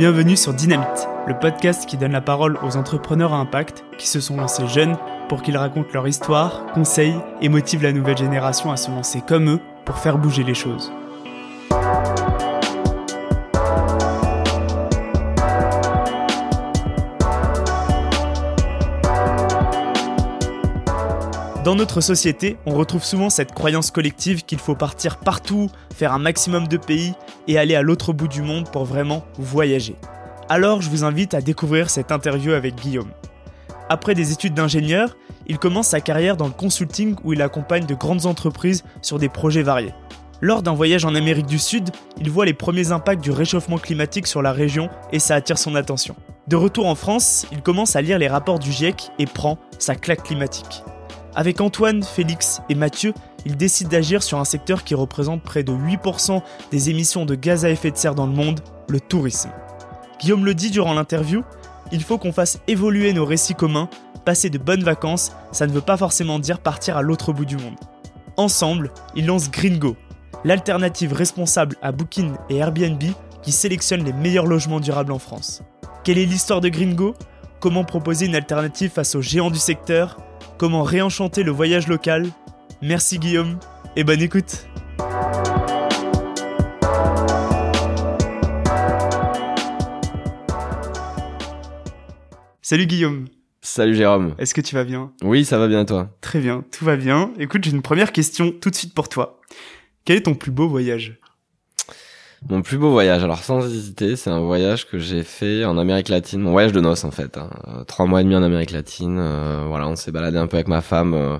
Bienvenue sur Dynamite, le podcast qui donne la parole aux entrepreneurs à impact qui se sont lancés jeunes pour qu'ils racontent leur histoire, conseillent et motivent la nouvelle génération à se lancer comme eux pour faire bouger les choses. Dans notre société, on retrouve souvent cette croyance collective qu'il faut partir partout, faire un maximum de pays et aller à l'autre bout du monde pour vraiment voyager. Alors je vous invite à découvrir cette interview avec Guillaume. Après des études d'ingénieur, il commence sa carrière dans le consulting où il accompagne de grandes entreprises sur des projets variés. Lors d'un voyage en Amérique du Sud, il voit les premiers impacts du réchauffement climatique sur la région et ça attire son attention. De retour en France, il commence à lire les rapports du GIEC et prend sa claque climatique. Avec Antoine, Félix et Mathieu, il décide d'agir sur un secteur qui représente près de 8% des émissions de gaz à effet de serre dans le monde, le tourisme. Guillaume le dit durant l'interview, il faut qu'on fasse évoluer nos récits communs, passer de bonnes vacances, ça ne veut pas forcément dire partir à l'autre bout du monde. Ensemble, ils lancent Gringo, l'alternative responsable à Booking et Airbnb qui sélectionne les meilleurs logements durables en France. Quelle est l'histoire de Gringo? Comment proposer une alternative face aux géants du secteur? Comment réenchanter le voyage local. Merci Guillaume et bonne écoute. Salut Guillaume. Salut Jérôme. Est-ce que tu vas bien? Oui, ça va bien toi? Très bien, tout va bien. Écoute, j'ai une première question tout de suite pour toi. Quel est ton plus beau voyage? Mon plus beau voyage, alors sans hésiter, c'est un voyage que j'ai fait en Amérique latine, mon voyage de noces en fait. Hein. Euh, trois mois et demi en Amérique latine. Euh, voilà, on s'est baladé un peu avec ma femme euh,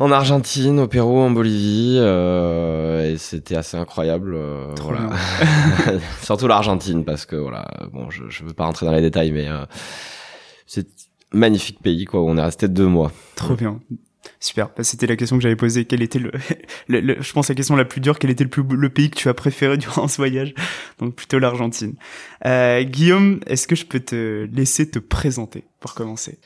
en Argentine, au Pérou, en Bolivie, et c'était assez incroyable. voilà, surtout l'Argentine parce que voilà, bon, je, je veux pas rentrer dans les détails, mais c'est magnifique pays quoi. Où on est resté deux mois. Trop bien. Super. Bah, c'était la question que j'avais posée. Quel était le, le, je pense la question la plus dure. Quel était le plus le pays que tu as préféré durant ce voyage? Donc plutôt l'Argentine. Euh, Guillaume, est-ce que je peux te laisser te présenter pour commencer?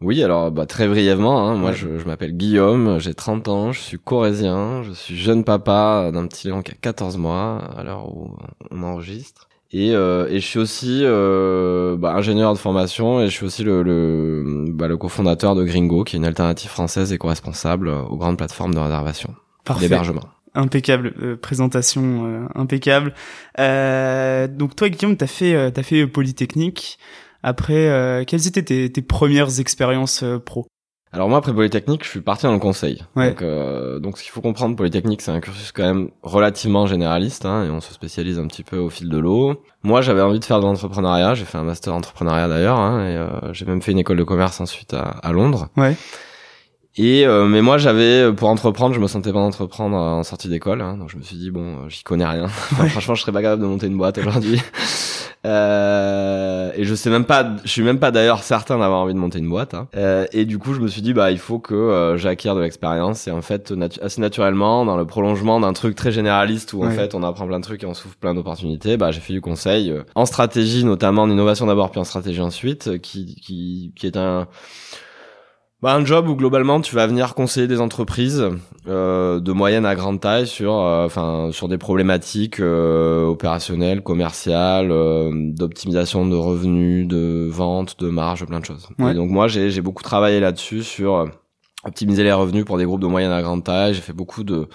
Oui, alors bah, très brièvement. Hein, moi, je, je m'appelle Guillaume. J'ai 30 ans. Je suis corésien. Je suis jeune papa d'un petit Léon qui a 14 mois à l'heure où on enregistre. Et, euh, et je suis aussi euh, bah, ingénieur de formation et je suis aussi le, le, bah, le cofondateur de Gringo, qui est une alternative française et co-responsable aux grandes plateformes de réservation, d'hébergement. Impeccable, euh, présentation euh, impeccable. Euh, donc toi, Guillaume, t'as fait, t'as fait Polytechnique. Après, quelles étaient tes, tes premières expériences pro? Alors moi après Polytechnique, je suis parti dans le conseil. Donc, euh, donc ce qu'il faut comprendre, Polytechnique, c'est un cursus quand même relativement généraliste, hein, et on se spécialise un petit peu au fil de l'eau. Moi, j'avais envie de faire de l'entrepreneuriat. J'ai fait un master entrepreneuriat d'ailleurs, hein, et euh, j'ai même fait une école de commerce ensuite à, à Londres. Ouais. Et euh, mais moi j'avais pour entreprendre, je me sentais pas d'entreprendre en sortie d'école, hein, donc je me suis dit bon, j'y connais rien. franchement, je serais pas capable de monter une boîte aujourd'hui. Euh, et je sais même pas, je suis même pas d'ailleurs certain d'avoir envie de monter une boîte. Hein. Euh, et du coup, je me suis dit bah il faut que euh, j'acquière de l'expérience. Et en fait, assez naturellement, dans le prolongement d'un truc très généraliste où en fait on apprend plein de trucs et on s'ouvre plein d'opportunités, bah j'ai fait du conseil euh, en stratégie notamment, en innovation d'abord puis en stratégie ensuite, qui qui qui est un bah, un job où globalement tu vas venir conseiller des entreprises euh, de moyenne à grande taille sur euh, enfin sur des problématiques euh, opérationnelles, commerciales, euh, d'optimisation de revenus, de vente, de marge, plein de choses. Et donc moi j'ai j'ai beaucoup travaillé là-dessus sur optimiser les revenus pour des groupes de moyenne à grande taille, j'ai fait beaucoup de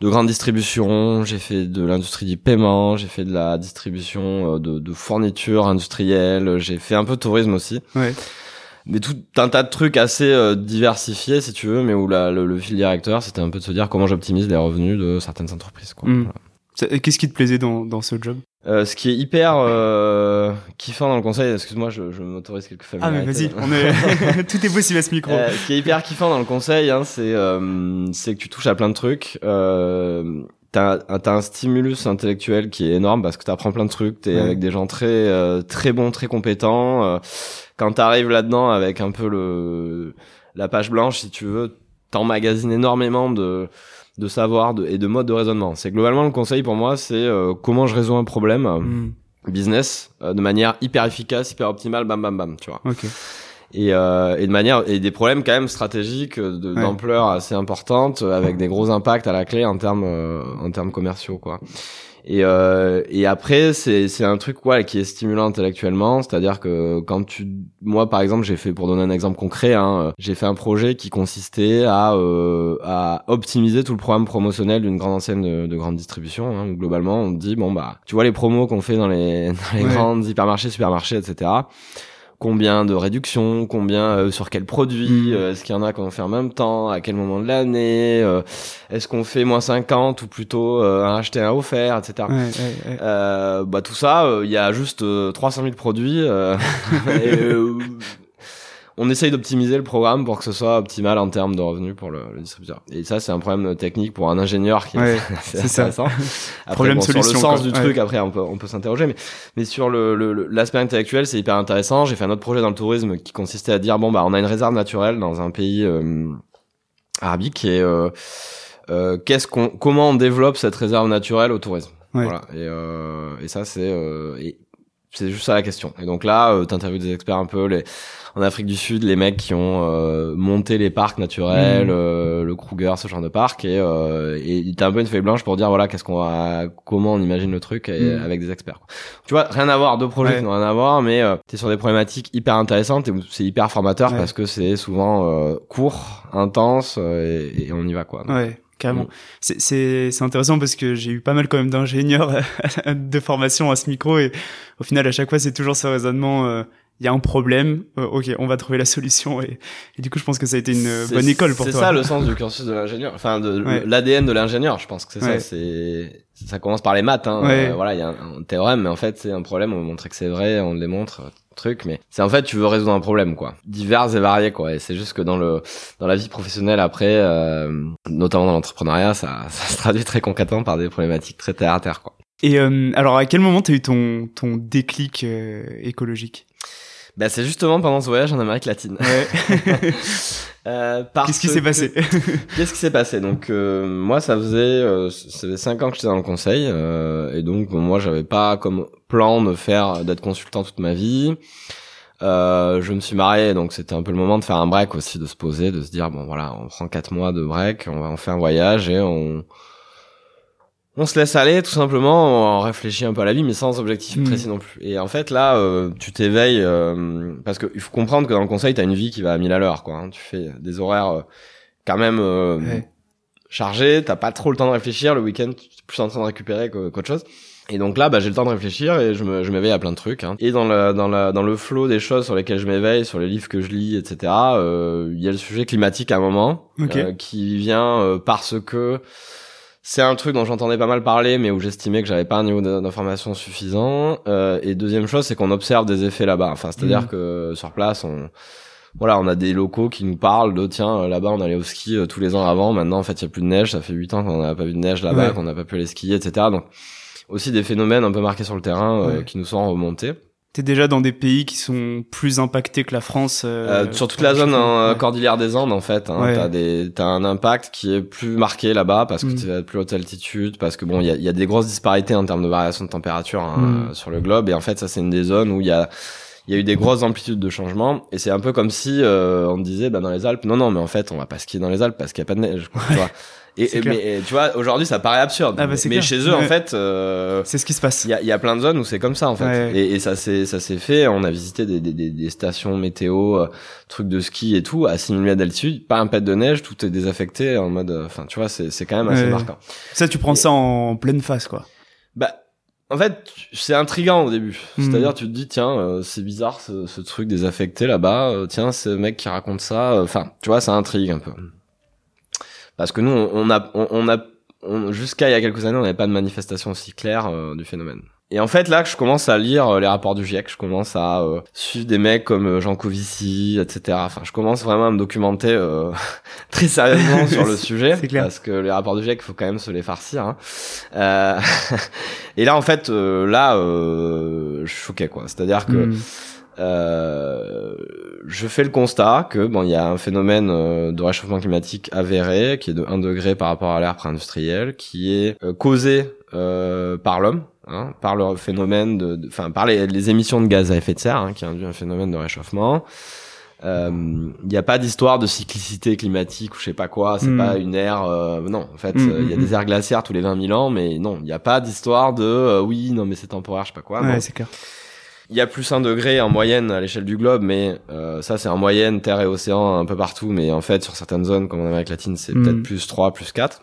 de grandes distributions, j'ai fait de l'industrie du paiement, j'ai fait de la distribution de, de fournitures industrielles, j'ai fait un peu de tourisme aussi. Ouais mais tout un tas de trucs assez euh, diversifiés si tu veux mais où la, le, fil directeur c'était un peu de se dire comment j'optimise les revenus de certaines entreprises quoi hmm. Qu'est-ce qui te plaisait dans, dans ce job? Euh, Ce qui est hyper euh, kiffant dans le conseil, excuse-moi, je, je m'autorise quelques familiarités. Ah mais vas-y, est... tout est possible à ce micro. Euh, ce qui est hyper kiffant dans le conseil, hein, c'est euh, c'est que tu touches à plein de trucs. Euh, t'as as un stimulus intellectuel qui est énorme parce que t'apprends plein de trucs. T'es avec des gens très euh, très bons, très compétents quand t'arrives là-dedans avec un peu le la page blanche, si tu veux, t'emmagasines énormément de de savoir de, et de modes de raisonnement. C'est globalement le conseil pour moi, c'est euh, comment je résous un problème hmm. business euh, de manière hyper efficace, hyper optimale, bam bam bam, tu vois. Okay. Et, euh, et de manière et des problèmes quand même stratégiques d'ampleur assez importante avec des gros impacts à la clé en termes en termes commerciaux quoi. Et, euh, et après, c'est c'est un truc quoi qui est stimulant intellectuellement, c'est-à-dire que quand tu, moi par exemple, j'ai fait pour donner un exemple concret, hein, j'ai fait un projet qui consistait à euh, à optimiser tout le programme promotionnel d'une grande enseigne de, de grande distribution. Hein, où globalement, on dit bon bah, tu vois les promos qu'on fait dans les dans les grandes hypermarchés, supermarchés, etc combien de réductions, combien euh, sur quel produit, mm. euh, est-ce qu'il y en a qu'on fait en même temps, à quel moment de l'année, euh, est-ce qu'on fait moins 50 ou plutôt un acheté un offert, etc. Ouais, ouais, bah tout ça, il y a juste 300 000 produits. et, on essaye d'optimiser le programme pour que ce soit optimal en termes de revenus pour le, le distributeur. Et ça, c'est un problème technique pour un ingénieur qui est, c'est intéressant. Après, problème bon, solution, sur le sens du truc, après, on peut, on peut s'interroger, mais, mais sur le, l'aspect intellectuel, c'est hyper intéressant. J'ai fait un autre projet dans le tourisme qui consistait à dire, bon, bah, on a une réserve naturelle dans un pays euh, arabique et euh, euh, qu'est-ce qu'on, comment on développe cette réserve naturelle au tourisme? Voilà. Et, euh, et ça, c'est, euh, c'est juste ça la question. Et donc là, euh, t'interviews des experts un peu, les en Afrique du Sud, les mecs qui ont euh, monté les parcs naturels, mm. euh, le Kruger, ce genre de parc, et euh, et t'as un peu une feuille blanche pour dire voilà qu'est-ce qu'on va, comment on imagine le truc et, mm. avec des experts. Quoi. Tu vois, rien à voir, deux projets qui n'ont rien à voir, mais euh, t'es sur des problématiques hyper intéressantes et c'est hyper formateur parce que c'est souvent euh, court, intense et, et, on y va quoi. ouais carrément. Mm. C'est intéressant parce que j'ai eu pas mal quand même d'ingénieurs de formation à ce micro et au final à chaque fois c'est toujours ce raisonnement euh, il y a un problème, euh, ok, on va trouver la solution et, et, du coup je pense que ça a été une bonne école pour toi. C'est ça le sens du cursus de l'ingénieur, enfin de l'ADN de l'ingénieur, je pense que c'est ça. C'est ça commence par les maths, hein. Euh, voilà, il y a un, théorème, mais en fait c'est un problème. On veut montrer que c'est vrai, on le démontre, euh, truc, mais c'est en fait tu veux résoudre un problème quoi, divers et variés quoi. Et c'est juste que dans le dans la vie professionnelle après, notamment dans l'entrepreneuriat, ça, ça se traduit très concrètement par des problématiques très terre à terre quoi. Et alors à quel moment t'as eu ton ton déclic écologique? Bah, c'est justement pendant ce voyage en Amérique latine. Ouais. euh, Qu'est-ce qui s'est passé? Qu'est-ce qui s'est passé? Donc euh, moi, ça faisait euh, ça faisait cinq ans que j'étais dans le conseil euh, et donc bon, moi, j'avais pas comme plan de faire d'être consultant toute ma vie. Euh, je me suis marié, donc c'était un peu le moment de faire un break aussi, de se poser, de se dire bon voilà, on prend quatre mois de break, on va on fait un voyage et on on se laisse aller tout simplement, on réfléchit un peu à la vie, mais sans objectif hmm. précis non plus. Et en fait là, euh, tu t'éveilles euh, parce qu'il faut comprendre que dans le conseil, t'as une vie qui va à 1000 à l'heure, quoi. Hein. Tu fais des horaires euh, quand même chargés, t'as pas trop le temps de réfléchir. Le week-end, tu es plus en train de récupérer qu'autre chose. Et donc là, bah, j'ai le temps de réfléchir et je, me, je m'éveille à plein de trucs. Hein. Et dans le dans la dans le flot des choses sur lesquelles je m'éveille, sur les livres que je lis, etc. Il y a le sujet climatique à un moment qui vient parce que c'est un truc dont j'entendais pas mal parler, mais où j'estimais que j'avais pas un niveau d'information suffisant. Euh, et deuxième chose, c'est qu'on observe des effets là-bas. Enfin, c'est-à-dire mmh. que sur place, on voilà, on a des locaux qui nous parlent de tiens, euh, là-bas on allait au ski euh, tous les ans avant, maintenant en fait il y a plus de neige, ça fait huit ans qu'on n'a pas vu de neige là-bas, qu'on n'a pas pu aller skier, etc. Donc aussi des phénomènes un peu marqués sur le terrain qui nous sont remontés t'es déjà dans des pays qui sont plus impactés que la France euh, euh sur toute la zone en cordillère des Andes en fait hein, t'as des t'as un impact qui est plus marqué là-bas parce que mm. tu es à plus haute altitude parce que bon il y a, y a des grosses disparités en termes de variation de température hein, mm. sur le globe. Et en fait ça c'est une des zones où il y a il y a eu des grosses amplitudes de changement et c'est un peu comme si euh, on disait bah dans les Alpes non non mais en fait on va pas skier dans les Alpes parce qu'il y a pas de neige tu vois et, mais tu vois, aujourd'hui, ça paraît absurde. Ah bah mais, chez eux, en fait, euh, c'est ce qui se passe. Il y a, y a, plein de zones où c'est comme ça, en fait. Et, et, ça s'est ça s'est fait. On a visité des, des, des, stations météo, euh, trucs de ski et tout, à 6000 mètres d'altitude, pas un pet de neige, tout est désaffecté en mode. Euh, enfin, tu vois, c'est c'est quand même assez marquant. Ça, tu prends ça en pleine face, quoi. Bah. En fait, c'est intriguant au début. Hmm. C'est-à-dire, tu te dis, tiens, euh, c'est bizarre ce, ce, truc désaffecté là-bas. tiens, ce mec qui raconte ça. Enfin, tu vois, ça intrigue un peu parce que nous on a on, a jusqu'à il y a quelques années on n'avait pas de manifestation aussi claire euh, du phénomène. Et en fait là que je commence à lire euh, les rapports du GIEC, je commence à euh, suivre des mecs comme Jean Covici, etc. Enfin je commence vraiment à me documenter très sérieusement sur le sujet clair. parce que les rapports du GIEC faut quand même se les farcir. Hein. et là en fait là je suis choqué quoi. C'est-à-dire que hmm. Euh, je fais le constat que bon, il y a un phénomène euh, de réchauffement climatique avéré qui est de 1 degré par rapport à l'ère pré-industrielle, qui est euh, causé euh, par l'homme, hein, par le phénomène de, enfin par les, les, émissions de gaz à effet de serre, hein, qui induit un phénomène de réchauffement. il n'y a pas d'histoire de cyclicité climatique ou je sais pas quoi c'est Mm. pas une ère euh, non en fait Mm, euh, il y a mm, des aires glaciaires tous les 20 000 ans mais non il n'y a pas d'histoire de oui non mais c'est temporaire je sais pas quoi Ouais, c'est clair. Il y a plus un degré en moyenne à l'échelle du globe mais euh, ça c'est en moyenne terre et océan un peu partout. Mais en fait sur certaines zones comme en Amérique latine c'est Mm. peut-être plus 3 plus 4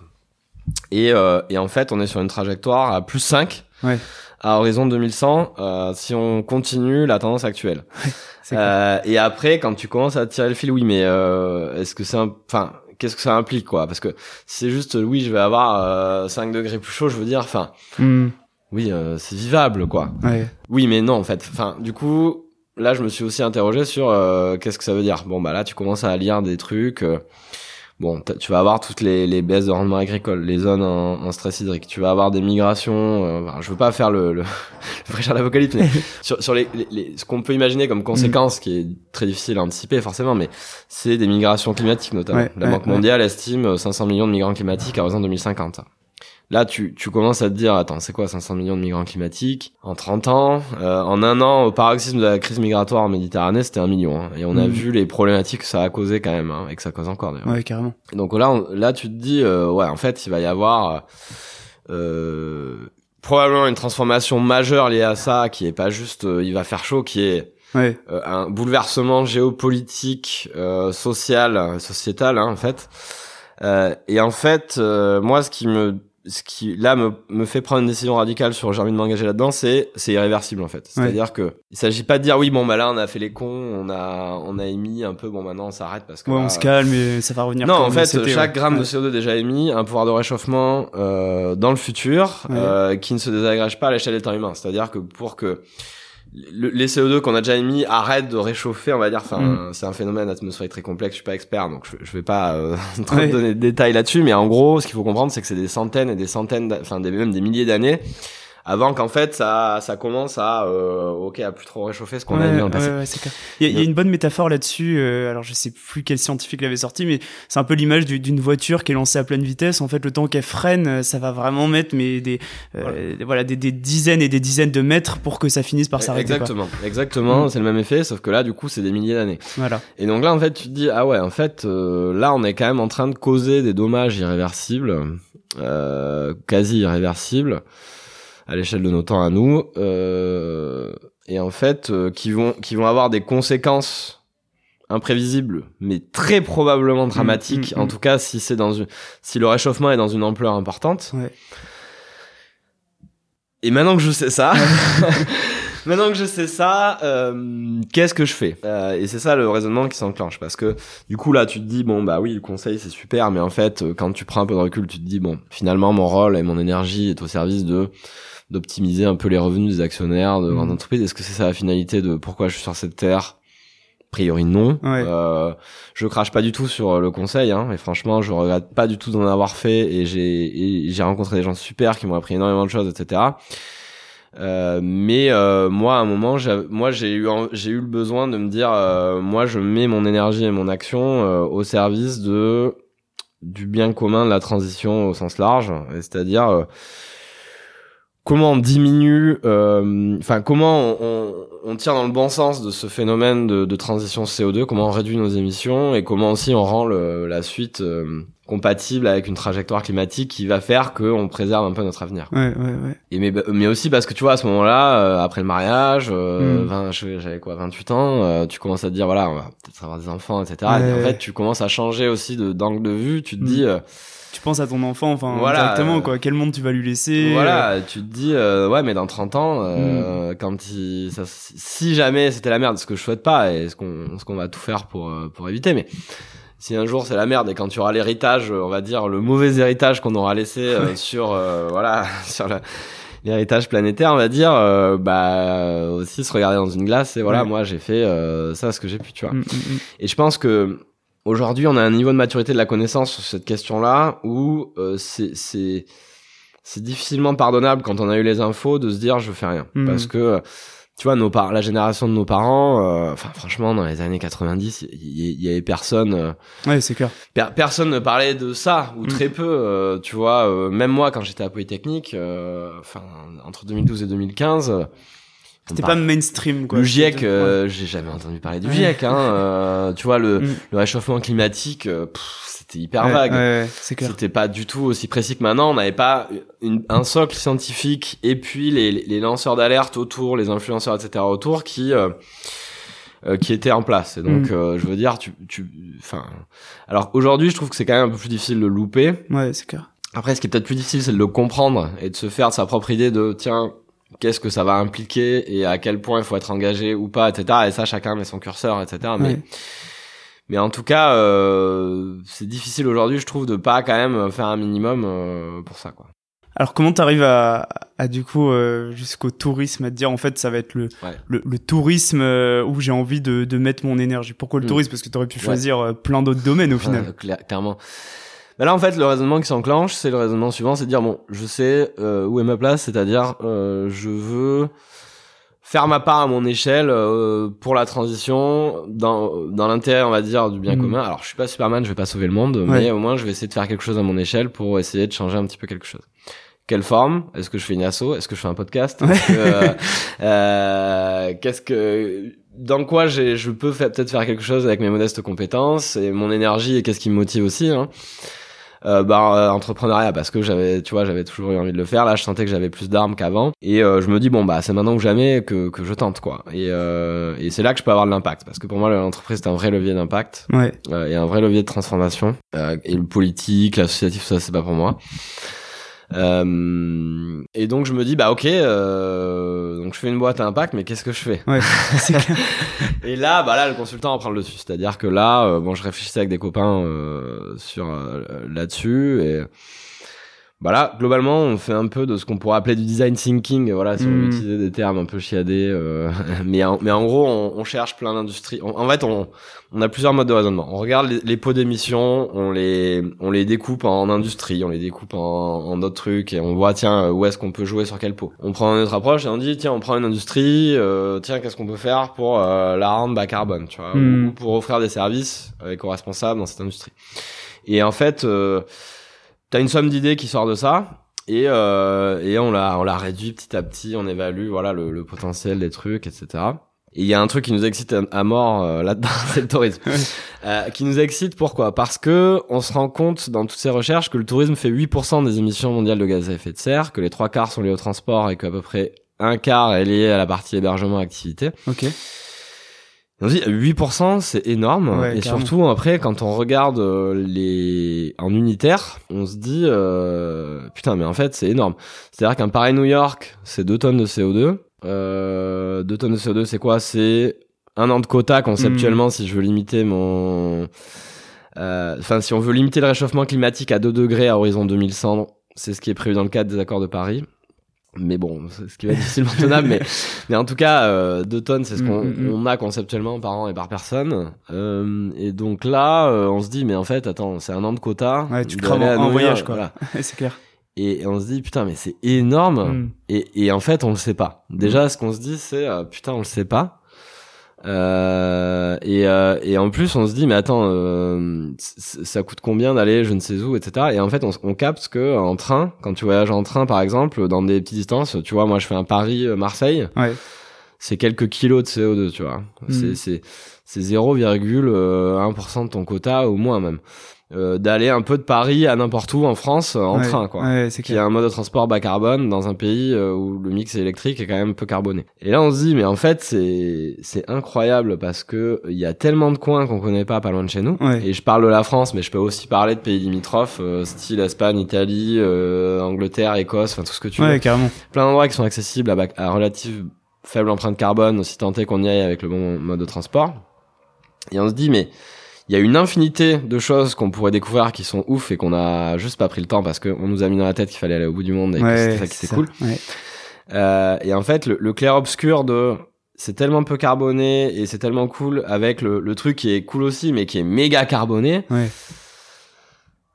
et, euh, et en fait on est sur une trajectoire à plus 5 Ouais. à horizon 2100 euh, si on continue la tendance actuelle. Euh, et après, quand tu commences à tirer le fil, oui, mais euh, est-ce que c'est un... Enfin, qu'est-ce que ça implique, quoi? Parce que si c'est juste, euh, oui, je vais avoir euh, 5 degrés plus chaud, je veux dire, enfin, Hmm, oui, euh, c'est vivable, quoi. ouais. Oui, mais non, en fait. Enfin, du coup, là, je me suis aussi interrogé sur euh, qu'est-ce que ça veut dire. Bon, bah là, tu commences à lire des trucs... euh, Bon, tu vas avoir toutes les, les baisses de rendement agricole, les zones en, en stress hydrique. Tu vas avoir des migrations. euh, enfin, je veux pas faire le, le, le d'apocalypse, mais sur, sur les, les- les- ce qu'on peut imaginer comme conséquence, qui est très difficile à anticiper forcément, mais c'est des migrations climatiques notamment. Ouais, La ouais, Banque mondiale estime 500 millions de migrants climatiques à horizon 2050. Là, tu, tu commences à te dire, attends, c'est quoi 500 millions de migrants climatiques en 30 ans? Euh, En un an, au paroxysme de la crise migratoire en Méditerranée, c'était un million. hein. et on a Mm. vu les problématiques que ça a causé quand même, hein, et que ça cause encore d'ailleurs. Ouais, carrément. Donc là, on- là, tu te dis, euh, ouais, en fait, il va y avoir euh, probablement une transformation majeure liée à ça, qui est pas juste, euh, il va faire chaud, qui est Ouais. euh, un bouleversement géopolitique, euh, social, sociétal, hein, en fait. Euh, et en fait, euh, moi, ce qui me ce qui là me, me fait prendre une décision radicale sur j'ai envie de m'engager là-dedans, c'est c'est irréversible en fait. C'est-à-dire que il s'agit pas de dire oui bon bah là on a fait les cons, on a on a émis un peu bon maintenant on s'arrête parce que Ouais, là, on se calme et ça va revenir. non, en fait, chaque ouais. gramme de Ouais. CO2 déjà émis a un pouvoir de réchauffement euh, dans le futur euh, qui ne se désagrège pas à l'échelle des temps humains. C'est-à-dire que pour que le- les CO2 qu'on a déjà émis arrêtent de réchauffer, on va dire, enfin, Mm. c'est un phénomène atmosphérique très complexe. Je suis pas expert, donc je, je vais pas euh, trop donner de détails là-dessus. Mais en gros, ce qu'il faut comprendre, c'est que c'est des centaines et des centaines, enfin, des, même des milliers d'années avant qu'en fait ça ça commence à euh, ok à plus trop réchauffer ce qu'on a Ouais, vu dans le passé. ouais, ouais, c'est clair. Il y, a, il y a une bonne métaphore là-dessus. euh, alors je sais plus quel scientifique l'avait sorti, mais c'est un peu l'image du- d'une voiture qui est lancée à pleine vitesse. En fait, le temps qu'elle freine, euh, ça va vraiment mettre mais des euh, voilà, des, des dizaines et des dizaines de mètres pour que ça finisse par s'arrêter. quoi. Exactement, exactement, Mm. c'est le même effet, sauf que là du coup c'est des milliers d'années. Voilà. Et donc là, en fait, tu te dis, ah ouais, en fait, euh, là, on est quand même en train de causer des dommages irréversibles, euh, quasi irréversibles, à l'échelle de nos temps à nous, euh, et en fait, euh, qui vont, qui vont avoir des conséquences imprévisibles, mais très probablement dramatiques. mm, mm. En tout cas, si c'est dans une, si le réchauffement est dans une ampleur importante. Ouais. Et maintenant que je sais ça, maintenant que je sais ça, euh, qu'est-ce que je fais? Euh, Et c'est ça le raisonnement qui s'enclenche, parce que du coup là, tu te dis bon bah oui, le conseil c'est super, mais en fait, euh, quand tu prends un peu de recul, tu te dis bon, finalement mon rôle et mon énergie est au service de d'optimiser un peu les revenus des actionnaires de grandes entreprises. Est-ce que c'est ça la finalité de pourquoi je suis sur cette terre? A priori non. Ouais. Euh, je crache pas du tout sur le conseil, hein, et franchement, je regrette pas du tout d'en avoir fait, et j'ai j'ai rencontré des gens super qui m'ont appris énormément de choses, etc. Euh, mais euh, moi, à un moment, j'ai- moi, j'ai eu j'ai eu le besoin de me dire, euh, moi, je mets mon énergie et mon action euh, au service de du bien commun de la transition au sens large, c'est-à-dire euh, comment on diminue, euh, enfin comment on, on, on tire dans le bon sens de ce phénomène de, de transition CO2, comment on réduit nos émissions et comment aussi on rend le, la suite euh, compatible avec une trajectoire climatique qui va faire qu'on préserve un peu notre avenir. Ouais, ouais, ouais. Et mais, mais aussi parce que tu vois à ce moment-là, euh, après le mariage, euh, Mm. 20 je- j'avais quoi, 28 ans, euh, tu commences à te dire voilà, on va peut-être avoir des enfants, etc. Et en fait, tu commences à changer aussi d'angle de vue. Tu te Mm. dis euh, Tu penses à ton enfant, enfin Voilà, directement euh, quoi. Quel monde tu vas lui laisser? Voilà, tu te dis euh, ouais, mais dans 30 ans, Mm. euh, quand il, ça, si jamais c'était la merde, ce que je souhaite pas et ce qu'on ce qu'on va tout faire pour euh, pour éviter, mais si un jour c'est la merde et quand tu auras l'héritage, euh, on va dire le mauvais héritage qu'on aura laissé euh, sur euh, voilà sur la- l'héritage planétaire, on va dire, euh, bah aussi se regarder dans une glace et voilà, Ouais. moi j'ai fait euh, ça ce que j'ai pu, tu vois. Mm, mm, mm. Et je pense que aujourd'hui, on a un niveau de maturité de la connaissance sur cette question-là où euh, c'est c'est c'est difficilement pardonnable quand on a eu les infos de se dire je fais rien Mhm. parce que tu vois nos par la génération de nos parents euh, franchement dans les années 90 il y, avait personne euh, Ouais, c'est clair. per- personne ne parlait de ça ou Mm. très peu euh, tu vois euh, même moi quand j'étais à Polytechnique euh, enfin entre 2012 et 2015 euh, C'était pas mainstream, quoi. Le GIEC, euh, j'ai jamais entendu parler du GIEC, hein. euh, tu vois, le, Mm. le réchauffement climatique, euh, c'était hyper Ouais, vague. ouais. C'était pas du tout aussi précis que maintenant. On n'avait pas une- un socle scientifique et puis les, les lanceurs d'alerte autour, les influenceurs, etc. autour qui euh, euh, qui étaient en place. Et donc, Mm. euh, je veux dire, tu, tu, enfin, alors aujourd'hui, je trouve que c'est quand même un peu plus difficile de louper. Ouais, c'est clair. Après, ce qui est peut-être plus difficile, c'est de le comprendre et de se faire de sa propre idée de tiens, qu'est-ce que ça va impliquer et à quel point il faut être engagé ou pas, etc. Et ça, chacun met son curseur, etc. Mais mais en tout cas, euh, c'est difficile aujourd'hui, je trouve, de pas quand même faire un minimum euh, pour ça, quoi. Alors comment t'arrives à, à du coup euh, jusqu'au tourisme à te dire en fait ça va être le Ouais. le, le tourisme euh, où j'ai envie de, de mettre mon énergie? Pourquoi le Mm. tourisme? Parce que t'aurais pu choisir euh, plein d'autres domaines au final. Clairement. Mais là, en fait, le raisonnement qui s'enclenche, c'est le raisonnement suivant, c'est de dire bon, je sais euh, où est ma place, c'est-à-dire euh, je veux faire ma part à mon échelle euh, pour la transition dans dans l'intérêt, on va dire, du bien Mhm. commun. Alors, je suis pas Superman, je vais pas sauver le monde, Ouais. mais au moins, je vais essayer de faire quelque chose à mon échelle pour essayer de changer un petit peu quelque chose. Quelle forme? Est-ce que je fais une asso? Est-ce que je fais un podcast? Est-ce que, euh, euh, Qu'est-ce que dans quoi je peux faire- peut-être faire quelque chose avec mes modestes compétences et mon énergie et qu'est-ce qui me motive aussi hein? Euh, bah euh, entrepreneuriat parce que j'avais tu vois j'avais toujours eu envie de le faire. Là je sentais que j'avais plus d'armes qu'avant. Et euh, je me dis bon bah c'est maintenant ou jamais que que je tente quoi. Et euh, et c'est là que je peux avoir de l'impact. Parce que pour moi l'entreprise c'est un vrai levier d'impact Ouais. euh, et un vrai levier de transformation. Euh, et le politique l'associatif ça c'est pas pour moi euh, et donc je me dis bah ok euh, donc je fais une boîte à impact mais qu'est-ce que je fais Ouais. et là, bah là, le consultant en prend le dessus. C'est-à-dire que là, euh, bon, je réfléchissais avec des copains euh, sur là-dessus et bah là, globalement, on fait un peu de ce qu'on pourrait appeler du design thinking. Voilà, si on Mm. veut utiliser des termes un peu chiadés, euh, mais en, mais en gros, on, on cherche plein d'industries. En, fait, on on a plusieurs modes de raisonnement. On regarde les, les pots d'émission, on les on les découpe en industrie, on les découpe en, en d'autres trucs et on voit tiens où est-ce qu'on peut jouer sur quel pot. On prend notre approche et on dit tiens on prend une industrie, euh, tiens qu'est-ce qu'on peut faire pour euh, la rendre bas carbone, tu vois, Mm. ou pour offrir des services euh, éco-responsables dans cette industrie. Et en fait, euh, t'as une somme d'idées qui sort de ça. Et, euh, et on l'a on l'a réduit petit à petit, on évalue voilà le, le potentiel des trucs, etc. Et il y a un truc qui nous excite à, mort euh, là-dedans, c'est le tourisme. Euh, qui nous excite pourquoi? Parce que on se rend compte dans toutes ces recherches que le tourisme fait 8% des émissions mondiales de gaz à effet de serre, que les trois quarts sont liés au transport et qu'à peu près un quart est lié à la partie hébergement activité. Ok. On dit 8% c'est énorme Ouais, et carrément. surtout après quand on regarde euh, les en unitaire, on se dit euh, putain mais en fait c'est énorme. C'est-à-dire qu'un Paris New York, c'est 2 tonnes de CO2. Euh, 2 tonnes de CO2 c'est quoi? C'est un an de quota conceptuellement Hmm. si je veux limiter mon euh, enfin si on veut limiter le réchauffement climatique à 2 degrés à horizon 2100, c'est ce qui est prévu dans le cadre des accords de Paris. Mais bon, ce qui va être difficilement tenable, mais, mais en tout cas, euh, 2 tonnes, c'est ce qu'on Mm, mm, mm. on a conceptuellement par an et par personne. Euh, et donc là, euh, on se dit, mais en fait, attends, c'est un an de quota. Ouais, tu crames en- en voyage, quoi. voilà. c'est clair. Et, et on se dit, putain, mais c'est énorme. Mm. Et, et en fait, on le sait pas. Déjà, ce qu'on se dit, c'est, euh, putain, on le sait pas. Euh, et, euh, et en plus, on se dit, mais attends, euh, ça coûte combien d'aller je ne sais où, etc. Et en fait, on, capte que en train, quand tu voyages en train, par exemple, dans des petites distances, tu vois, moi, je fais un Paris-Marseille, Ouais. c'est quelques kilos de CO2, tu vois. Mm. C'est, c'est, c'est 0,1% de ton quota, au moins même. Euh, d'aller un peu de Paris à n'importe où en France, en Ouais. train, quoi Ouais, c'est qui a clair. un mode de transport bas carbone dans un pays euh, où le mix électrique est quand même peu carboné. Et là, on se dit, mais en fait, c'est c'est incroyable parce que il y a tellement de coins qu'on connaît pas pas loin de chez nous. Ouais. Et je parle de la France, mais je peux aussi parler de pays limitrophes, euh, style Espagne, Italie, euh, Angleterre, Écosse, enfin tout ce que tu veux. Carrément. Plein d'endroits qui sont accessibles à, bas- à relative faible empreinte carbone, aussi tenté qu'on y aille avec le bon mode de transport. Et on se dit, mais il y a une infinité de choses qu'on pourrait découvrir qui sont ouf et qu'on a juste pas pris le temps parce qu'on nous a mis dans la tête qu'il fallait aller au bout du monde et que Ouais, c'était ça qui était cool. Ouais. Euh, et en fait, le, le clair-obscur de c'est tellement peu carboné et c'est tellement cool avec le, le truc qui est cool aussi mais qui est méga carboné. Ouais.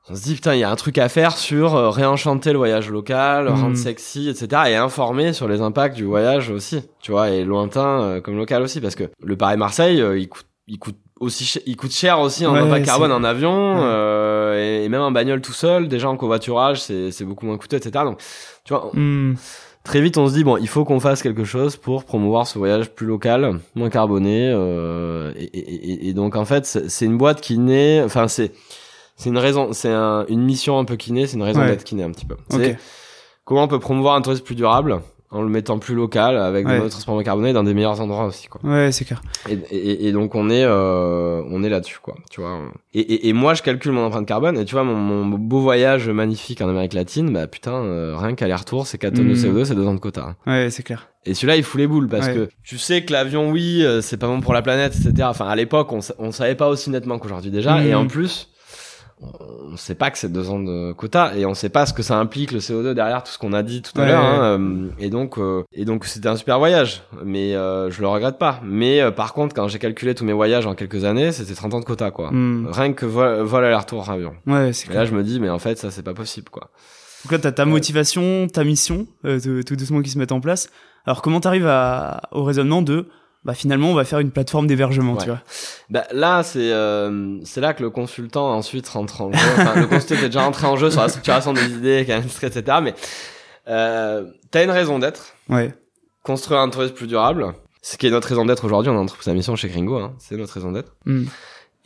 On se dit putain, il y a un truc à faire sur euh, réenchanter le voyage local, le Mm. rendre sexy, etc. Et informer sur les impacts du voyage aussi, tu vois, et lointain euh, comme local aussi, parce que le Paris-Marseille, euh, il coûte, il coûte aussi, il coûte cher aussi en Ouais, impact carbone en avion Ouais. euh, et, même en bagnole tout seul. Déjà en covoiturage, c'est c'est beaucoup moins coûteux, etc. Donc, tu vois, Hmm. très vite on se dit bon il faut qu'on fasse quelque chose pour promouvoir ce voyage plus local moins carboné euh, et, et, et, donc en fait c'est une boîte qui naît enfin c'est c'est une raison c'est un, une mission un peu qui naît c'est une raison d'être qui naît un petit peu c'est comment on peut promouvoir un tourisme plus durable en le mettant plus local avec ouais. de transport carboné dans des meilleurs endroits aussi quoi. Ouais, c'est clair. Et, et, et, donc on est euh, on est là-dessus quoi, tu vois. Et, et, moi je calcule mon empreinte carbone et tu vois mon, mon beau voyage magnifique en Amérique latine, bah putain euh, rien qu'aller-rtour c'est 4 tonnes de mmh. CO2, c'est 2 ans de quota. Ouais, c'est clair. Et celui-là, il fout les boules parce que tu sais que l'avion, oui, euh, c'est pas bon pour la planète, etc. Enfin, à l'époque, on, on savait pas aussi nettement qu'aujourd'hui déjà. Et Mmh. en plus, on sait pas que c'est deux ans de quota et on sait pas ce que ça implique le CO2 derrière tout ce qu'on a dit tout à Ouais, l'heure. Hein, euh, et donc, euh, et donc c'était un super voyage, mais euh, je le regrette pas. Mais euh, par contre, quand j'ai calculé tous mes voyages en quelques années, c'était 30 ans de quota quoi. Mmh. Rien que vol, vol aller-retour en avion. Ouais, c'est là, je me dis, mais en fait, ça c'est pas possible quoi. Donc là, t'as ta motivation, ta mission, euh, tout, tout doucement qui se met en place. Alors, comment t'arrives à, au raisonnement de, bah finalement, on va faire une plateforme d'hébergement, Ouais. tu vois Bah, là, c'est euh, c'est là que le consultant ensuite rentre en jeu. Enfin, le consultant est déjà rentré en jeu sur la structuration des idées, etc. Mais euh, t'as une raison d'être. Ouais. construire un tourisme plus durable, ce qui est notre raison d'être aujourd'hui, on a entrepris sa mission chez Gringo, hein, c'est notre raison d'être. Hmm.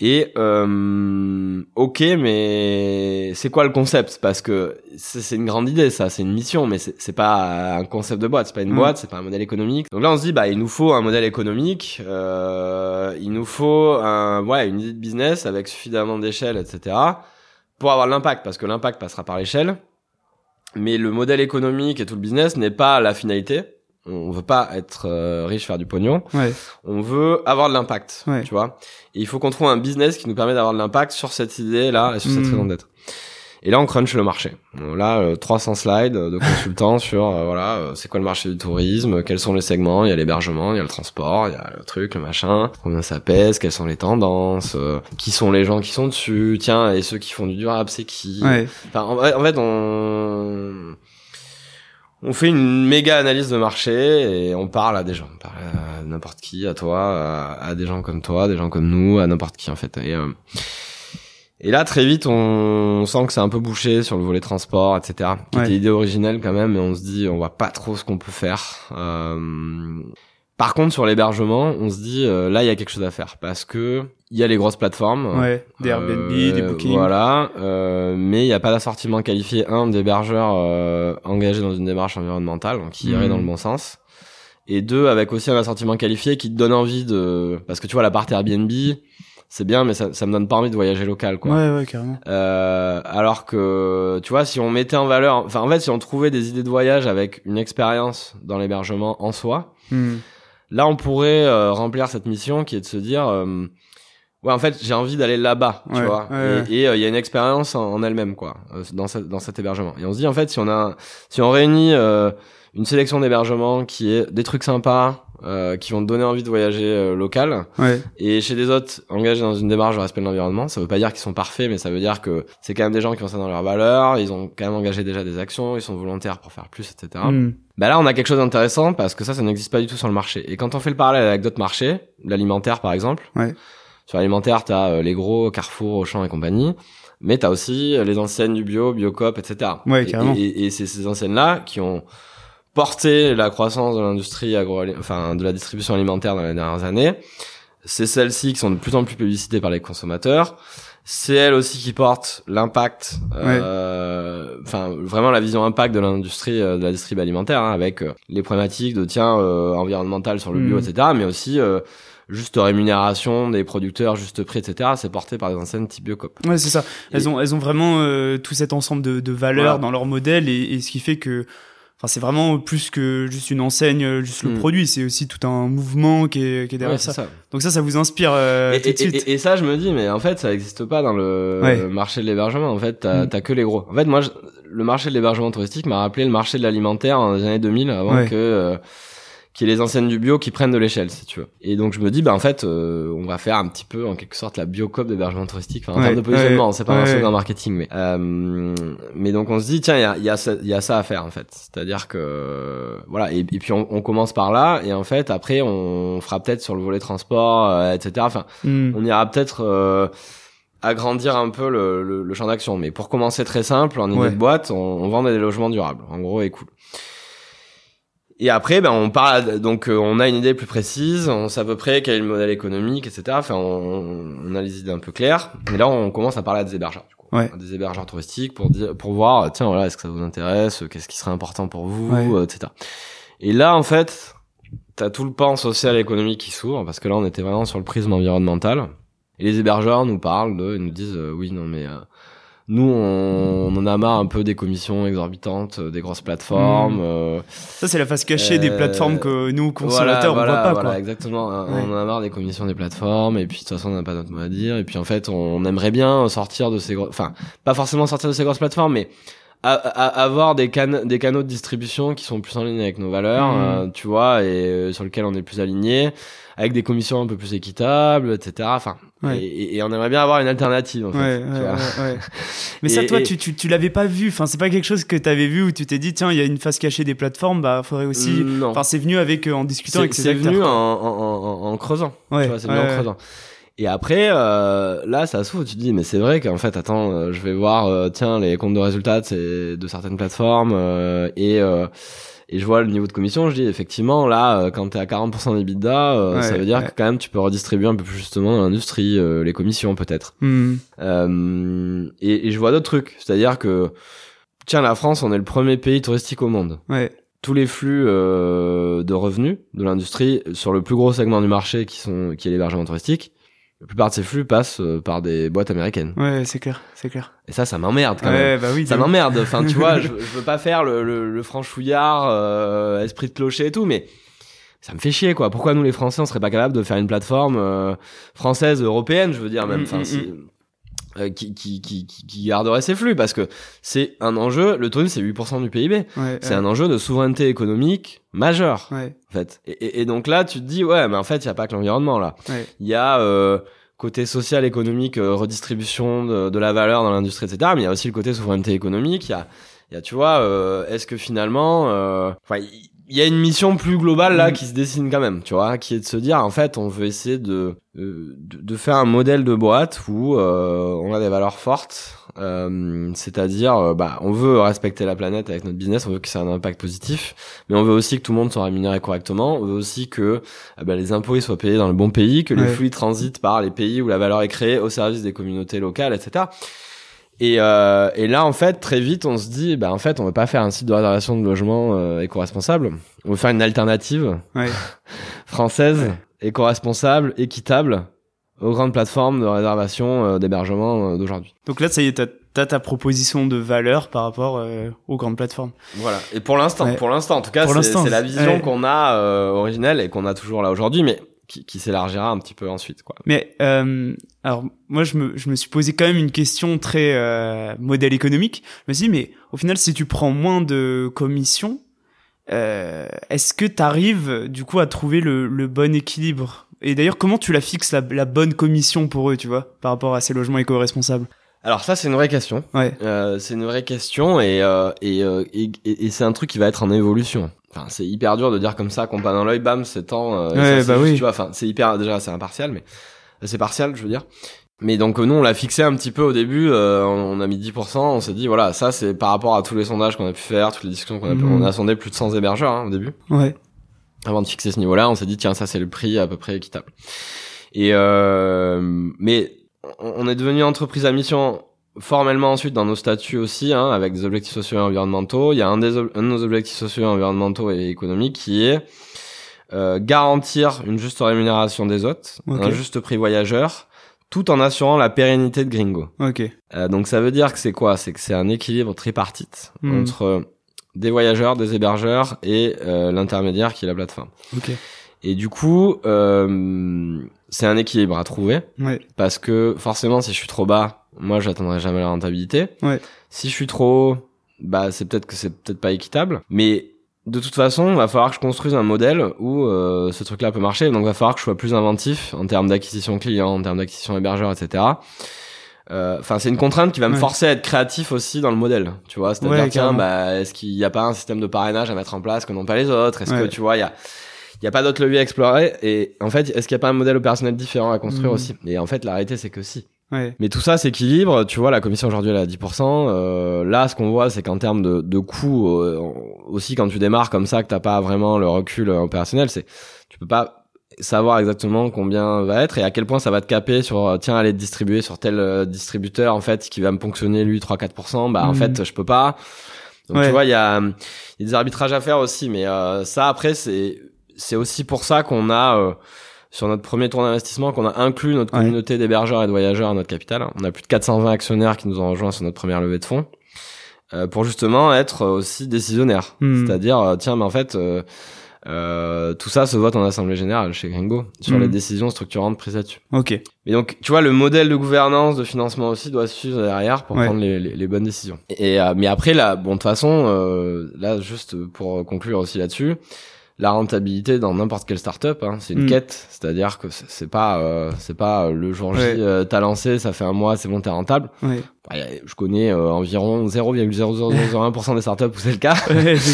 Et euh, ok, mais c'est quoi le concept? Parce que c'est une grande idée, ça, c'est une mission, mais c'est pas un concept de boîte, c'est pas une Mm. boîte, c'est pas un modèle économique. Donc là, on se dit, bah, il nous faut un modèle économique, euh, il nous faut un, ouais, une idée de business avec suffisamment d'échelle, etc. pour avoir l'impact, parce que l'impact passera par l'échelle. Mais le modèle économique et tout le business n'est pas la finalité. On veut pas être euh, riche, faire du pognon Ouais. on veut avoir de l'impact, Ouais. tu vois. Et il faut qu'on trouve un business qui nous permet d'avoir de l'impact sur cette idée-là et sur cette Mm. raison d'être. Et là, on crunch le marché. Donc Là, euh, 300 slides de consultants sur, euh, voilà, euh, c'est quoi le marché du tourisme, quels sont les segments, il y a l'hébergement, il y a le transport, il y a le truc, le machin, combien ça pèse, quelles sont les tendances, euh, qui sont les gens qui sont dessus, tiens, et ceux qui font du durable, c'est qui? Ouais. Enfin, en, en fait, on on fait une méga analyse de marché et on parle à des gens, on parle à n'importe qui, à toi, à, à des gens comme toi, des gens comme nous, à n'importe qui en fait. Et, euh, et là, très vite, on, sent que c'est un peu bouché sur le volet transport, etc. Qui Ouais. était idée originelle quand même, mais on se dit, on voit pas trop ce qu'on peut faire. Euh, par contre, sur l'hébergement, on se dit, euh, là, il y a quelque chose à faire parce que il y a les grosses plateformes. Ouais. Des Airbnb, Euh, des bookings. Voilà, euh, mais il n'y a pas d'assortiment qualifié, un, d'hébergeurs euh, engagés dans une démarche environnementale, donc qui irait Mhm. dans le bon sens. Et deux, avec aussi un assortiment qualifié qui te donne envie de... Parce que tu vois, la partie Airbnb, c'est bien, mais ça, ça me donne pas envie de voyager local, quoi. Ouais, ouais, carrément. Euh, alors que, tu vois, si on mettait en valeur... Enfin, en fait, si on trouvait des idées de voyage avec une expérience dans l'hébergement en soi, Hmm. Là, on pourrait euh, remplir cette mission qui est de se dire, euh, ouais, en fait, j'ai envie d'aller là-bas, tu Ouais, vois. ouais, et euh, il y a une expérience en, en elle-même, quoi, euh, dans, ce- dans cet hébergement. Et on se dit, en fait, si on a, si on réunit euh, une sélection d'hébergements qui est des trucs sympas, euh, qui vont te donner envie de voyager euh, local, Ouais. et chez des autres engagés dans une démarche de respect de l'environnement, ça veut pas dire qu'ils sont parfaits, mais ça veut dire que c'est quand même des gens qui ont ça dans leurs valeurs, ils ont quand même engagé déjà des actions, ils sont volontaires pour faire plus, etc. Hmm. Bah là, on a quelque chose d'intéressant parce que ça, ça n'existe pas du tout sur le marché. Et quand on fait le parallèle avec d'autres marchés, l'alimentaire par exemple, Ouais. sur l'alimentaire, t'as euh, les gros Carrefour, Auchan et compagnie, mais t'as aussi euh, les enseignes du bio, Biocop, etc. Ouais, Et- carrément. Et, et, c'est ces enseignes-là qui ont porté la croissance de l'industrie agro, enfin de la distribution alimentaire dans les dernières années. C'est celles-ci qui sont de plus en plus publicitées par les consommateurs. C'est elles aussi qui portent l'impact, euh, enfin vraiment la vision impact de l'industrie euh, de la distribution alimentaire, hein, avec euh, les problématiques de tiens euh, environnementales sur le bio, Mm. etc. Mais aussi euh, juste rémunération des producteurs, juste prix, etc. C'est porté par des enseignes type Biocop. Ouais, c'est ça. Elles Et- ont, elles ont vraiment euh, tout cet ensemble de, de valeurs Voilà. dans leur modèle et, et ce qui fait que, enfin, c'est vraiment plus que juste une enseigne, euh, juste le Mm. produit. C'est aussi tout un mouvement qui est, qui est derrière Ouais, ça. ça. Donc ça, ça vous inspire euh, et, tout de et- suite. et- et ça, je me dis, mais en fait, ça n'existe pas dans le Ouais. marché de l'hébergement. En fait, t'as Mm. t'as que les gros. En fait, moi, je- le marché de l'hébergement touristique m'a rappelé le marché de l'alimentaire dans les années 2000, avant Ouais. que euh, qu'il y ait les enseignes du bio qui prennent de l'échelle, si tu veux. Et donc, je me dis, bah en fait, euh, on va faire un petit peu, en quelque sorte, la biocop d'hébergement touristique. Enfin, en Ouais, termes de positionnement, ouais, c'est pas ouais, un slogan marketing, mais euh, mais donc on se dit, tiens, il y a, il y a ça, y a ça à faire en fait. C'est-à-dire que voilà, et, et puis on, on commence par là, et en fait, après, on fera peut-être sur le volet transport, euh, etc. Enfin Hmm. on ira peut-être euh, agrandir un peu le, le, le champ d'action. Mais pour commencer très simple, en idée de boîte, on, on vend des logements durables. En gros, et cool. Et après, ben, on parle, donc, euh, on a une idée plus précise, on sait à peu près quel est le modèle économique, etc. Enfin, on, on a les idées un peu claires. Et là, on commence à parler à des hébergeurs, du coup. Ouais. À des hébergeurs touristiques pour dire, pour voir, tiens, voilà, est-ce que ça vous intéresse, qu'est-ce qui serait important pour vous, Ouais. euh, etc. Et là, en fait, t'as tout le pan social et économique qui s'ouvre, parce que là, on était vraiment sur le prisme environnemental. Et les hébergeurs nous parlent de, ils nous disent, euh, oui, non, mais, euh, nous, on, on en a marre un peu des commissions exorbitantes, euh, des grosses plateformes, Mm. euh, Ça, c'est la face cachée des Euh, plateformes que nous, consommateurs, voilà, on voit pas, voilà, quoi. exactement. Ouais. On en a marre des commissions des plateformes et puis de toute façon on n'a pas notre mot à dire et puis en fait on aimerait bien sortir de ces gros... enfin pas forcément sortir de ces grosses plateformes mais avoir des, can des canaux de distribution qui sont plus en ligne avec nos valeurs, Mhm. euh, tu vois, et sur lesquels on est plus aligné, avec des commissions un peu plus équitables, etc. Enfin, Ouais. et, et- on aimerait bien avoir une alternative en fait. Ouais, tu. Mais ça, Et- toi, et- tu, tu, tu l'avais pas vu. Enfin, c'est pas quelque chose que t'avais vu où tu t'es dit, tiens, il y a une face cachée des plateformes, bah, faudrait aussi. non. Enfin, c'est venu avec, euh, en discutant C'est avec ces c'est acteurs. venu en, en, en, en creusant. Ouais, tu vois, c'est venu en creusant. Et après, euh, là, ça s'ouvre. Tu te dis, mais c'est vrai qu'en fait, attends, euh, je vais voir, euh, tiens, les comptes de résultats de, certaines plateformes euh, et euh, et je vois le niveau de commission. Je dis, effectivement, là, euh, quand t'es à 40% d'EBITDA, euh, Ouais, ça veut dire ouais. que quand même, tu peux redistribuer un peu plus justement dans l'industrie, euh, les commissions peut-être. Hmm. Euh, et, et je vois d'autres trucs. C'est-à-dire que, tiens, la France, on est le premier pays touristique au monde Ouais. tous les flux de revenus de l'industrie sur le plus gros segment du marché qui sont qui est l'hébergement touristique la plupart de ces flux passent euh, par des boîtes américaines. Ouais, c'est clair, c'est clair. et ça ça m'emmerde quand même. Ouais, bah oui. ça de- m'emmerde. Enfin tu vois je, je veux pas faire le, le, le franchouillard euh, esprit de clocher et tout mais ça me fait chier quoi. Pourquoi nous les français on serait pas capable de faire une plateforme euh, française européenne je veux dire même? Mm, enfin mm, euh, qui, qui, qui, qui garderait ces flux parce que c'est un enjeu le tourisme c'est 8% du PIB Ouais, c'est un enjeu de souveraineté économique majeur Ouais, en fait. Et, et- et donc là, tu te dis, ouais, mais en fait, il n'y a pas que l'environnement, là. ouais. Il y a euh, côté social, économique, euh, redistribution de, de la valeur dans l'industrie, etc. Mais il y a aussi le côté souveraineté économique. Il y a, y a, tu vois, euh, est-ce que finalement... euh, Enfin, il y a une mission plus globale là Mhm. qui se dessine quand même, tu vois, qui est de se dire en fait on veut essayer de euh, de, de faire un modèle de boîte où euh, on a des valeurs fortes, euh, c'est-à-dire euh, bah on veut respecter la planète avec notre business, on veut que ça ait un impact positif, mais on veut aussi que tout le monde soit rémunéré correctement, on veut aussi que eh ben, les impôts ils soient payés dans le bon pays, que les Ouais. flux ils transitent par les pays où la valeur est créée au service des communautés locales, etc. Et, euh, et là, en fait, très vite, on se dit, bah, en fait, on veut pas faire un site de réservation de logement euh, éco-responsable. On veut faire une alternative Ouais. française, éco-responsable, équitable aux grandes plateformes de réservation euh, d'hébergement euh, d'aujourd'hui. Donc là, ça y est, t'as, t'as ta proposition de valeur par rapport euh, aux grandes plateformes. Voilà. Et pour l'instant, Ouais. pour l'instant, en tout cas, c'est la vision ouais. qu'on a euh, originelle et qu'on a toujours là aujourd'hui, mais qui, qui s'élargira un petit peu ensuite, quoi. Mais euh, alors moi je me je me suis posé quand même une question très euh, modèle économique. Je me suis dit mais au final si tu prends moins de commissions, euh, est-ce que tu arrives du coup à trouver le, le bon équilibre? Et d'ailleurs comment tu la fixes la, la bonne commission pour eux, tu vois, par rapport à ces logements éco-responsables? Alors ça, c'est une vraie question. Ouais. Euh, c'est une vraie question et euh, et, euh, et, et- et c'est un truc qui va être en évolution. Enfin, c'est hyper dur de dire comme ça, qu'on pas dans l'œil, bam, c'est temps. euh, Ouais, bah oui. Tu vois, enfin, c'est hyper déjà, c'est impartial, mais c'est partial, je veux dire. Mais donc euh, nous, on l'a fixé un petit peu au début. euh, on, on a mis 10%. On s'est dit voilà, ça c'est par rapport à tous les sondages qu'on a pu faire, toutes les discussions qu'on a pu. On a sondé plus de 100 hébergeurs hein, au début Ouais. avant de fixer ce niveau-là, on s'est dit tiens ça c'est le prix à peu près équitable. Et euh, mais on est devenu entreprise à mission formellement ensuite dans nos statuts aussi, hein, avec des objectifs sociaux et environnementaux. Il y a un, des un de nos objectifs sociaux et environnementaux et économiques qui est euh, garantir une juste rémunération des hôtes, un juste prix voyageur, tout en assurant la pérennité de Gringo. Ok. Euh, donc ça veut dire que c'est quoi? C'est que c'est un équilibre tripartite Hmm. entre des voyageurs, des hébergeurs et euh, l'intermédiaire qui est la plateforme. Ok. Et du coup, euh, c'est un équilibre à trouver Ouais. parce que forcément, si je suis trop bas, moi, j'atteindrai jamais la rentabilité. Ouais. Si je suis trop haut, bah, c'est peut-être que c'est peut-être pas équitable. Mais de toute façon, il va falloir que je construise un modèle où euh, ce truc-là peut marcher. Donc, il va falloir que je sois plus inventif en termes d'acquisition client, en termes d'acquisition hébergeur, etc. Euh, Enfin, c'est une contrainte qui va me Ouais. forcer à être créatif aussi dans le modèle. Tu vois, c'est-à-dire Ouais, tiens, bah, est-ce qu'il n'y a pas un système de parrainage à mettre en place que n'ont pas les autres? Est-ce que tu vois, il y a il y a pas d'autres leviers à explorer? Et en fait est-ce qu'il y a pas un modèle opérationnel différent à construire Mhm. aussi? Et en fait la réalité c'est que si Ouais. Mais tout ça s'équilibre. Tu vois, la commission aujourd'hui elle est à 10%. Euh, là, ce qu'on voit, c'est qu'en termes de, de coûts, euh, aussi quand tu démarres comme ça, que t'as pas vraiment le recul opérationnel, c'est tu peux pas savoir exactement combien va être et à quel point ça va te caper sur euh, tiens aller être distribuer sur tel euh, distributeur en fait qui va me ponctionner lui 3 4% bah en Mhm. fait je peux pas donc Ouais. tu vois il y a, y a des arbitrages à faire aussi mais euh, ça après c'est c'est aussi pour ça qu'on a euh, sur notre premier tour d'investissement qu'on a inclus notre Ouais. communauté d'hébergeurs et de voyageurs à notre capital on a plus de 420 actionnaires qui nous ont rejoints sur notre première levée de fonds euh, pour justement être aussi décisionnaire Mhm. c'est-à-dire euh, tiens mais en fait euh, euh, tout ça se vote en assemblée générale chez Gringo sur Mhm. les décisions structurantes prises là-dessus. Ok. Et donc, tu vois, le modèle de gouvernance, de financement aussi doit suivre derrière pour Ouais. prendre les, les, les bonnes décisions. Et euh, mais après, là, bon, de toute façon, euh, là, juste pour conclure aussi là-dessus, la rentabilité dans n'importe quelle startup, hein, c'est une Mm. quête, c'est-à-dire que c'est pas, euh, c'est pas euh, le jour J, Ouais. euh, t'as lancé, ça fait un mois, c'est bon, t'es rentable. Ouais. Bah, je connais euh, environ 0,0001% des startups où c'est le cas. Ouais.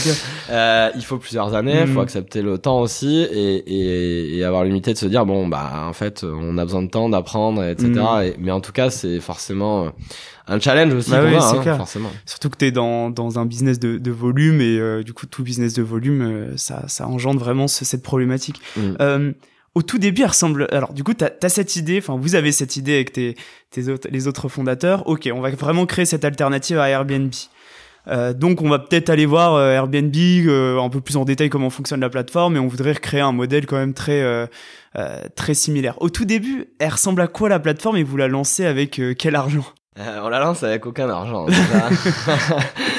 Euh, il faut plusieurs années, il faut accepter le temps aussi et, et, et avoir l'humilité de se dire bon bah en fait on a besoin de temps d'apprendre etc. Mm. Et- mais en tout cas c'est forcément euh, un challenge aussi Bah oui, c'est hein, clair. forcément. Surtout que t'es dans, dans un business de, de volume et euh, du coup tout business de volume, euh, ça, ça engendre vraiment ce- cette problématique. Mm. Au tout début, elle ressemble. Alors du coup, t'as as cette idée. Enfin, vous avez cette idée avec tes, tes autres, les autres fondateurs. Ok, on va vraiment créer cette alternative à Airbnb. Euh, donc, on va peut-être aller voir euh, Airbnb euh, un peu plus en détail comment fonctionne la plateforme, et on voudrait recréer un modèle quand même très très similaire. Au tout début, elle ressemble à quoi la plateforme et vous la lancez avec quel argent? On la lance avec aucun argent.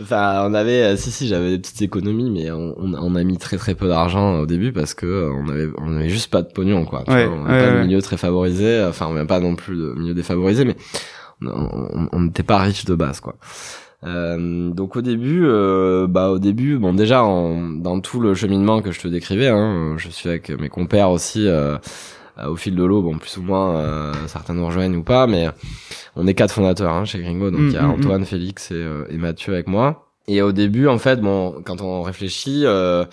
enfin on avait euh, si si j'avais des petites économies mais on, on, on a mis très très peu d'argent au début parce que euh, on avait on avait juste pas de pognon quoi. Tu Ouais, vois, on ouais, n'a pas de milieu très favorisé, enfin on n'a pas non plus de milieu défavorisé mais on- n'était pas riche de base quoi. Euh, donc au début, euh, bah au début, bon déjà en- dans tout le cheminement que je te décrivais, hein, je suis avec mes compères aussi euh, euh, au fil de l'eau, bon plus ou moins euh, certains nous rejoignent ou pas, mais on est quatre fondateurs hein, chez Gringo, donc il y a Mm, mm, Antoine, Félix et, euh, et Mathieu avec moi. Et au début, en fait, bon quand on réfléchit. Euh,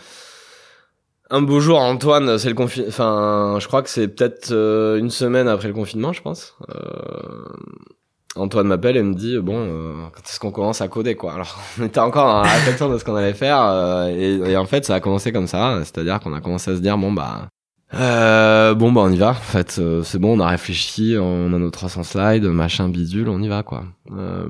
un beau jour, Antoine, c'est le confinement. Enfin, je crois que c'est peut-être euh, une semaine après le confinement, je pense. Euh, Antoine m'appelle et me dit bon, euh, quand est-ce qu'on commence à coder quoi? Alors, on était encore dans la réflexion de ce qu'on allait faire euh, et, et en fait, ça a commencé comme ça. C'est-à-dire qu'on a commencé à se dire bon bah. Euh, bon bah on y va en fait euh, c'est bon on a réfléchi on a nos 300 slides machin bidule on y va quoi euh,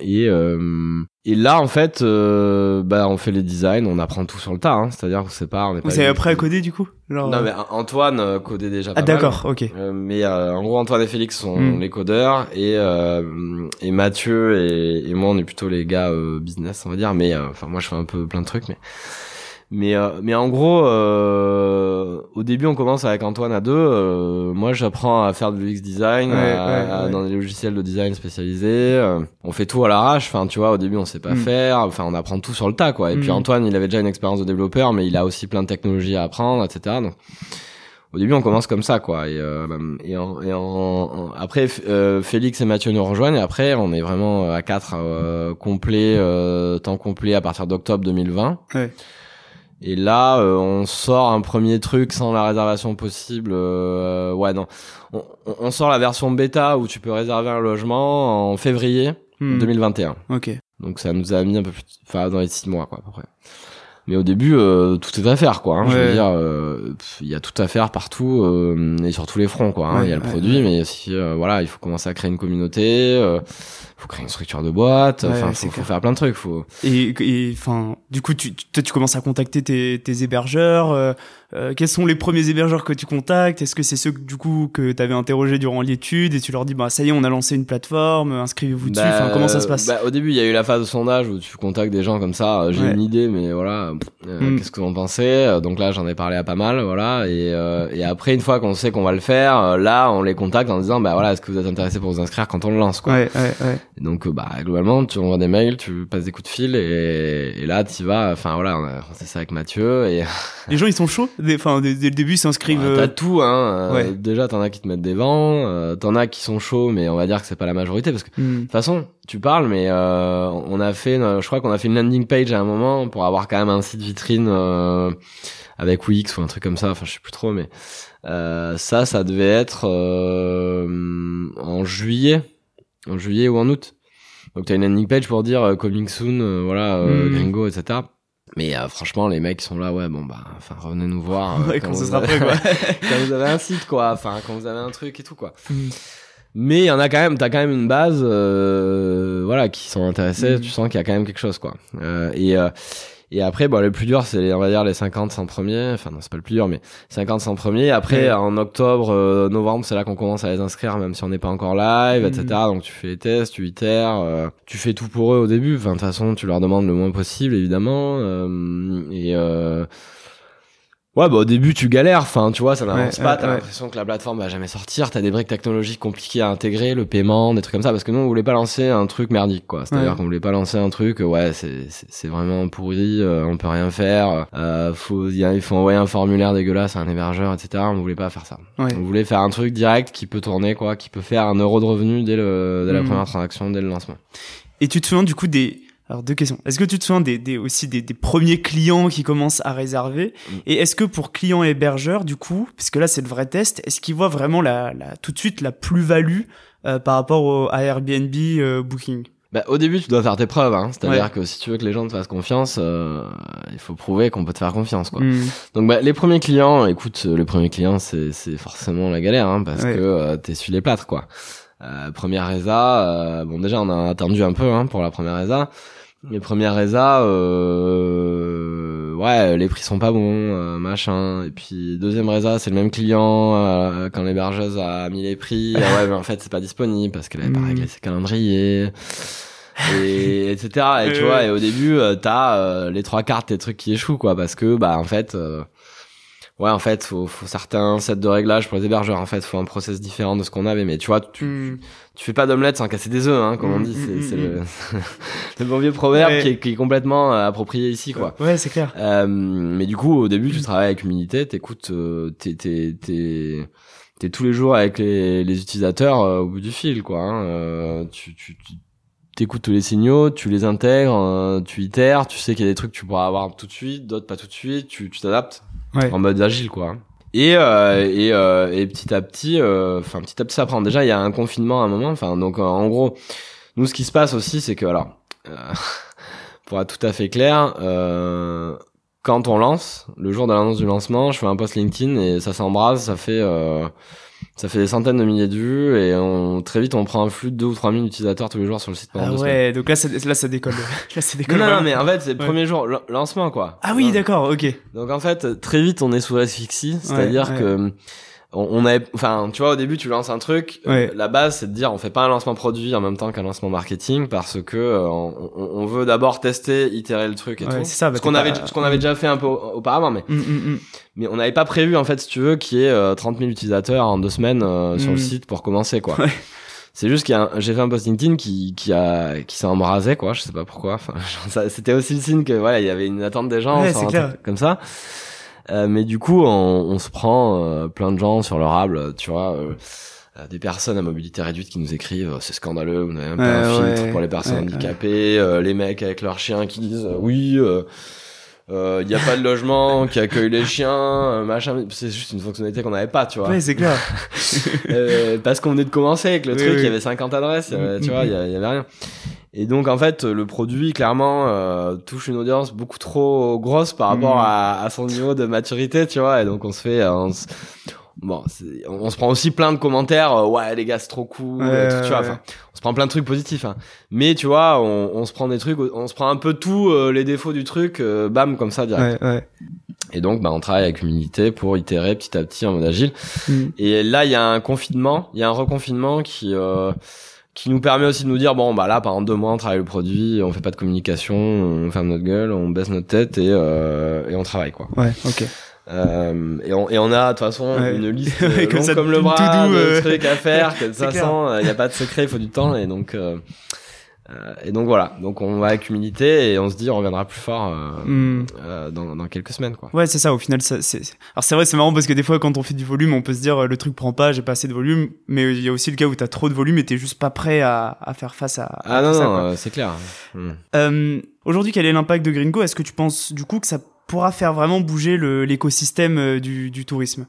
et euh, et là en fait euh, bah on fait les designs on apprend tout sur le tas hein. c'est à dire qu'on sait pas on est pas Vous avez appris à coder du coup? Genre, non euh, mais Antoine codait déjà pas Ah d'accord, ok. Euh, mais euh, en gros Antoine et Félix sont Mm. les codeurs et euh, et Mathieu et, et moi on est plutôt les gars euh, business on va dire mais euh, enfin moi je fais un peu plein de trucs mais mais euh, mais en gros euh, au début on commence avec Antoine à deux. Euh, moi j'apprends à faire du UX design Ouais, à- ouais, à- ouais. dans des logiciels de design spécialisés. Euh, on fait tout à l'arrache. Enfin tu vois au début on sait pas Mm. faire. Enfin on apprend tout sur le tas quoi. Et puis Mm. Antoine il avait déjà une expérience de développeur mais il a aussi plein de technologies à apprendre etc donc au début on commence comme ça quoi. Et, euh, et, en, et en- en- après euh, Félix et Mathieu nous rejoignent. Et après on est vraiment à quatre euh, complet euh, temps complet à partir d'octobre 2020 Ouais. Et là euh, on sort un premier truc sans la réservation possible euh, ouais non. On, on- sort la version bêta où tu peux réserver un logement en février Hmm, 2021 Ok. donc ça nous a mis un peu plus enfin dans les six mois quoi à peu près. Mais au début euh, tout est à faire quoi hein, je veux dire euh, il y a tout à faire partout euh, et sur tous les fronts quoi hein. Ouais, il y a le ouais, produit mais aussi euh, voilà il faut commencer à créer une communauté euh, faut créer une structure de boîte Ouais, enfin c'est faut, faut faire plein de trucs faut Et et, enfin, du coup, tu, tu, tu commences à contacter tes, tes hébergeurs. euh, euh, quels sont les premiers hébergeurs que tu contactes? Est-ce que c'est ceux du coup que tu avais interrogés durant l'étude et tu leur dis bah ça y est, on a lancé une plateforme, inscrivez-vous dessus. Bah, Enfin, comment ça se passe? Bah, Au début, il y a eu la phase de sondage où tu contactes des gens comme ça. euh, J'ai Ouais. une idée, mais voilà, euh, Mm. qu'est-ce que vous en pensez? Donc là, j'en ai parlé à pas mal, voilà. Et, et après, une fois qu'on sait qu'on va le faire, là, on les contacte en disant, bah voilà, est-ce que vous êtes intéressé pour vous inscrire quand on le lance, quoi. Ouais, ouais, ouais. Et donc, euh, bah globalement, tu envoies des mails, tu passes des coups de fil, et, et là, tu vas. Enfin voilà, on a fait ça avec Mathieu, et Les gens, ils sont chauds Enfin, dès, le début, ils s'inscrivent. Ouais, T'as tout, hein. Ouais. déjà, t'en as qui te mettent des vents, t'en as qui sont chauds, mais on va dire que c'est pas la majorité parce que hmm. de toute façon, tu parles, mais on a fait, je crois qu'on a fait une landing page à un moment pour avoir quand même un site vitrine avec Wix ou un truc comme ça. Enfin, je sais plus trop, mais euh, ça, ça devait être euh, en juillet, en juillet ou en août. Donc t'as une landing page pour dire euh, coming soon, euh, voilà, euh, hmm. gringo, etc. Mais franchement, les mecs sont là, ouais, bon bah, enfin revenez nous voir ouais, quand, ce sera prêt, quoi. quand vous avez un site, quoi. Enfin, quand vous avez un truc et tout, quoi. Hmm. Mais il y en a quand même, t'as quand même une base, voilà, qui sont intéressés. Hmm. Tu sens qu'il y a quand même quelque chose, quoi. et et après, bon, le plus dur, c'est, on va dire, les 50 100 premiers. Enfin, non, c'est pas le plus dur, mais 50 100 premiers. Après, en octobre, euh, novembre, c'est là qu'on commence à les inscrire, même si on n'est pas encore live, etc. Mm. Donc, tu fais les tests, tu itères, euh, tu fais tout pour eux au début. Enfin, de toute façon, tu leur demandes le moins possible, évidemment. Euh, et Ouais, bah au début tu galères, enfin tu vois, ça n'avance pas, t'as l'impression que la plateforme va jamais sortir, t'as des briques technologiques compliquées à intégrer, le paiement, des trucs comme ça, parce que nous on voulait pas lancer un truc merdique, quoi. C'est-à-dire qu'on voulait pas lancer un truc, ouais, c'est c'est vraiment pourri, euh, on peut rien faire, euh, faut il faut envoyer un formulaire dégueulasse à un hébergeur, etc. On voulait pas faire ça. On voulait faire un truc direct qui peut tourner, quoi, qui peut faire un euro de revenu dès le dès la hmm. première transaction, dès le lancement. Et tu te souviens du coup des alors deux questions. Est-ce que tu te souviens des, des aussi des, des, premiers clients qui commencent à réserver mm. Et est-ce que pour clients hébergeurs, du coup, parce que là c'est le vrai test, est-ce qu'ils voient vraiment la, la, tout de suite la plus-value euh, par rapport au, à Airbnb euh, Booking? Bah, au début, tu dois faire tes preuves. Hein. C'est-à-dire que si tu veux que les gens te fassent confiance, euh, il faut prouver qu'on peut te faire confiance. Quoi. Mm. Donc bah, les premiers clients, écoute, le premier client, c'est forcément la galère hein, parce que euh, t'es sur les plâtres. quoi. Euh, première ESA, euh, bon déjà on a attendu un peu hein, pour la première ESA. Les premières ESA, euh, ouais, les prix sont pas bons, euh, machin. Et puis deuxième ESA, c'est le même client euh, quand l'hébergeuse a mis les prix. Ah ouais, mais en fait c'est pas disponible parce qu'elle avait pas hmm. réglé ses calendriers. et etc et tu vois et au début t'as les trois cartes tes trucs qui échouent quoi parce que bah en fait ouais en fait faut, faut certains sets de réglages pour les hébergeurs. En fait faut un process différent de ce qu'on avait. Mais tu vois tu, hmm. tu, fais pas d'omelette sans casser des œufs hein comme on hmm, dit. c'est, hmm, c'est le, le, bon vieux proverbe qui, est, qui, est, complètement euh, approprié ici quoi. Ouais c'est clair. Euh, mais du coup au début tu travailles avec humilité t'écoutes euh, t'es t'es t'es t'es tous les jours avec les, les utilisateurs euh, au bout du fil quoi hein. Euh, tu, tu, tu t'écoutes tous les signaux, tu les intègres, tu itères, tu sais qu'il y a des trucs que tu pourras avoir tout de suite, d'autres pas tout de suite, tu t'adaptes en mode agile quoi. Et, euh, et, euh, et petit à petit, euh, enfin petit à petit ça prend. Déjà il y a un confinement à un moment. Enfin donc en gros, nous ce qui se passe aussi c'est que alors, pour être tout à fait clair, quand on lance, le jour de l'annonce du lancement, je fais un post LinkedIn et ça s'embrase, ça fait ça fait des centaines de milliers de vues et on, très vite on prend un flux de 2 ou 3 000 utilisateurs tous les jours sur le site pendant ah ouais donc là ça, là ça décolle. Là ça décolle non, non, mais en fait c'est le premier jour lancement quoi. Ah oui d'accord ok. Donc en fait très vite on est sous asphyxie c'est à dire que on, avait, enfin, tu vois, au début, tu lances un truc. Euh, la base, c'est de dire, on fait pas un lancement produit en même temps qu'un lancement marketing parce que euh, on, on, veut d'abord tester, itérer le truc et tout. C'est ça. Ce qu'on avait, ce qu'on avait déjà fait un peu auparavant, mais mm, mm, mm. mais on n'avait pas prévu en fait, si tu veux, qu'il y ait euh, 30 000 utilisateurs en deux semaines euh, sur le site pour commencer, quoi. C'est juste qu'il j'ai fait un post LinkedIn qui, qui a, qui s'est embrasé, quoi. Je sais pas pourquoi. Enfin, c'était aussi le signe que voilà, il y avait une attente des gens, comme ça. Euh, mais du coup, on, on se prend euh, plein de gens sur le rable, tu vois. Euh, des personnes à mobilité réduite qui nous écrivent c'est scandaleux vous n'avez même pas un filtre pour les personnes handicapées les mecs avec leurs chiens qui disent oui il euh, y a pas de logement qui accueille les chiens machin c'est juste une fonctionnalité qu'on n'avait pas tu vois. Ouais c'est clair. Euh, parce qu'on venait de commencer avec le truc il y avait 50 adresses tu vois il y, avait rien et donc en fait, le produit clairement euh, touche une audience beaucoup trop grosse par rapport mm. à, à, son niveau de maturité, tu vois. Et donc on se fait, on se, bon, on, se prend aussi plein de commentaires. Euh, ouais, les gars, c'est trop cool, tu vois. On se prend plein de trucs positifs. Hein. Mais tu vois, on, on, se prend des trucs, on se prend un peu tout euh, les défauts du truc, bam, comme ça direct. Et donc, bah, on travaille avec humilité pour itérer petit à petit en mode agile. Mm. Et là, il y a un confinement, il y a un reconfinement qui qui nous permet aussi de nous dire bon bah là pendant deux mois on travaille le produit on fait pas de communication on ferme notre gueule on baisse notre tête et euh, et on travaille quoi. Ouais ok. Euh, et, on, et on a de toute façon une liste comme, comme le bras de euh... trucs à faire que de toute façon il n'y a pas de secret il faut du temps et donc euh, et donc voilà, donc on va avec humilité et on se dit on reviendra plus fort euh, Hmm. euh, dans, dans quelques semaines quoi. Ouais, c'est ça. Au final, ça, c'est. Alors c'est vrai, c'est marrant parce que des fois, quand on fait du volume, on peut se dire euh, le truc prend pas, j'ai pas assez de volume. Mais il y a aussi le cas où t'as trop de volume et t'es juste pas prêt à, à faire face à. à Ah tout non ça, non, euh, c'est clair. Euh, Aujourd'hui, quel est l'impact de Gringo? Est-ce que tu penses du coup que ça pourra faire vraiment bouger le- l'écosystème du, du tourisme?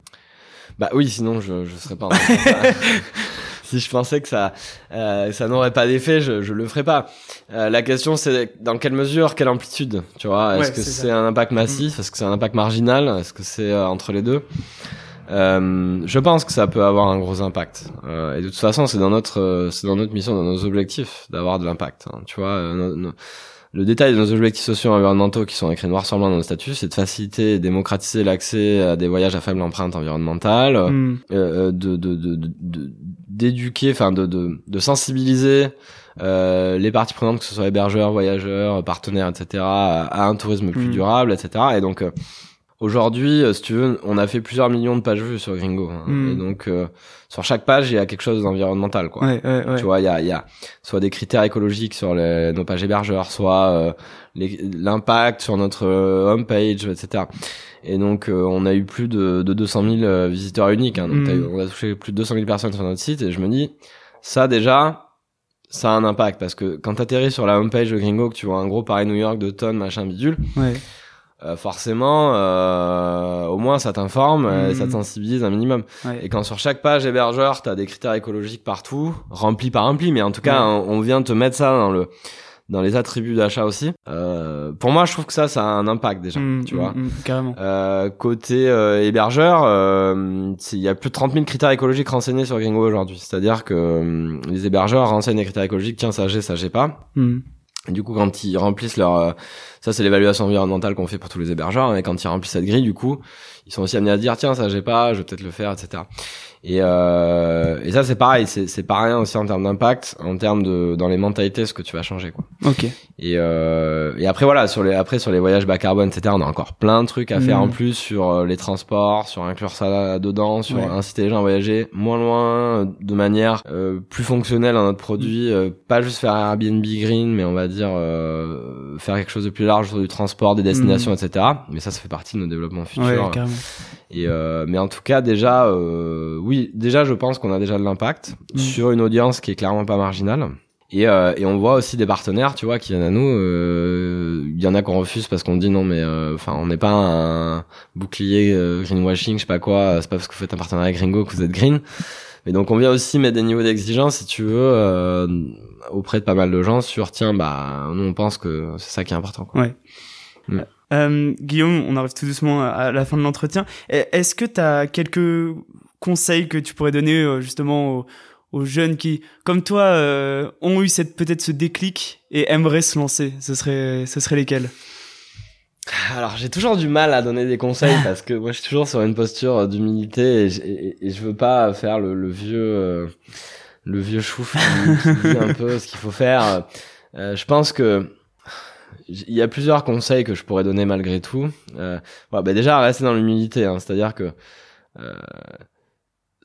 Bah oui, sinon je je serais pas. si je pensais que ça euh, ça n'aurait pas d'effet, je je le ferais pas. Euh, la question c'est dans quelle mesure, quelle amplitude, tu vois? Est-ce Ouais, que c'est un impact massif? Est-ce que c'est un impact marginal? Est-ce que c'est euh, entre les deux? Euh, je pense que ça peut avoir un gros impact. Euh, et de toute façon, c'est dans notre, c'est dans notre mission, dans nos objectifs, d'avoir de l'impact. hein. Tu vois, no- no- le détail de nos objectifs sociaux et environnementaux qui sont écrits noir sur blanc dans nos statuts, c'est de faciliter et démocratiser l'accès à des voyages à faible empreinte environnementale, Hmm. euh, de de de de- de- d'éduquer, enfin de, de de sensibiliser euh, les parties prenantes, que ce soit hébergeurs, voyageurs, partenaires, etc., à, à un tourisme plus Mm. durable, etc. Et donc euh, aujourd'hui, euh, si tu veux, on a fait plusieurs millions de pages vues sur Gringo, hein. Mm. et donc euh, sur chaque page, il y a quelque chose d'environnemental, quoi. Ouais, ouais, ouais. Tu vois, il y a, y a soit des critères écologiques sur les, nos pages hébergeurs, soit euh, l'impact sur notre euh, homepage, etc. Et donc, euh, on a eu plus de, de 200 000 euh, visiteurs uniques. Hein, donc, Mm. eu- on a touché plus de 200 000 personnes sur notre site. Et je me dis, ça déjà, ça a un impact. Parce que quand t'atterris sur la homepage de Gringo, que tu vois un gros Paris-New York de tonnes, machin bidule, ouais. Euh, forcément, euh, au moins ça t'informe et ça te Mm. sensibilise un minimum. ouais. Et quand sur chaque page hébergeur, t'as des critères écologiques partout, remplis par remplis, mais en tout cas, Ouais. on, on vient te mettre ça dans le dans les attributs d'achat aussi. Euh, pour moi, je trouve que ça, ça a un impact déjà, Hmm, tu vois. hmm, carrément. Euh, côté euh, hébergeur, euh, il y a plus de 30 000 critères écologiques renseignés sur Gringo aujourd'hui. C'est-à-dire que euh, les hébergeurs renseignent les critères écologiques, tiens, ça j'ai, ça j'ai pas. Du coup, quand ils remplissent leur, euh, ça c'est l'évaluation environnementale qu'on fait pour tous les hébergeurs, et quand ils remplissent cette grille, du coup, ils sont aussi amenés à dire tiens ça j'ai pas, je vais peut-être le faire, etc. Et, euh, et ça c'est pareil, c'est c'est pas rien aussi en termes d'impact, en termes de dans les mentalités ce que tu vas changer quoi. Ok. Et, euh, et après voilà sur les après sur les voyages bas carbone etc. On a encore plein de trucs à faire Mm. en plus sur euh, les transports, sur inclure ça dedans, sur Ouais. inciter les gens à voyager moins loin, de manière euh, plus fonctionnelle dans notre produit, euh, pas juste faire Airbnb green, mais on va dire euh, faire quelque chose de plus large sur du transport, des destinations etc. Mais ça ça fait partie de nos développements futurs. Mm. Ouais, carrément. Et euh, mais en tout cas déjà euh, oui déjà je pense qu'on a déjà de l'impact Mm. sur une audience qui est clairement pas marginale. Et, euh, et on voit aussi des partenaires, tu vois, qui viennent à nous. euh, Il y en a qu'on refuse parce qu'on dit non, mais euh, enfin, on n'est pas un bouclier greenwashing, je sais pas quoi. C'est pas parce que vous faites un partenariat avec Gringo que vous êtes green. Mais donc on vient aussi mettre des niveaux d'exigence, si tu veux, auprès de pas mal de gens sur tiens, bah nous on pense que c'est ça qui est important. Quoi. Euh, Guillaume, on arrive tout doucement à- à la fin de l'entretien. E- Est-ce que tu as quelques conseils que tu pourrais donner euh, justement aux, aux jeunes qui, comme toi, euh, ont eu cette peut-être ce déclic et aimeraient se lancer Ce serait, ce serait lesquels? Alors j'ai toujours du mal à donner des conseils parce que moi je suis toujours sur une posture d'humilité et, et, et je veux pas faire le, le vieux euh, le vieux chouf qui, dit un peu ce qu'il faut faire. Euh, je pense que il y a plusieurs conseils que je pourrais donner malgré tout. Euh, bah déjà rester dans l'humilité, hein, c'est-à-dire que euh,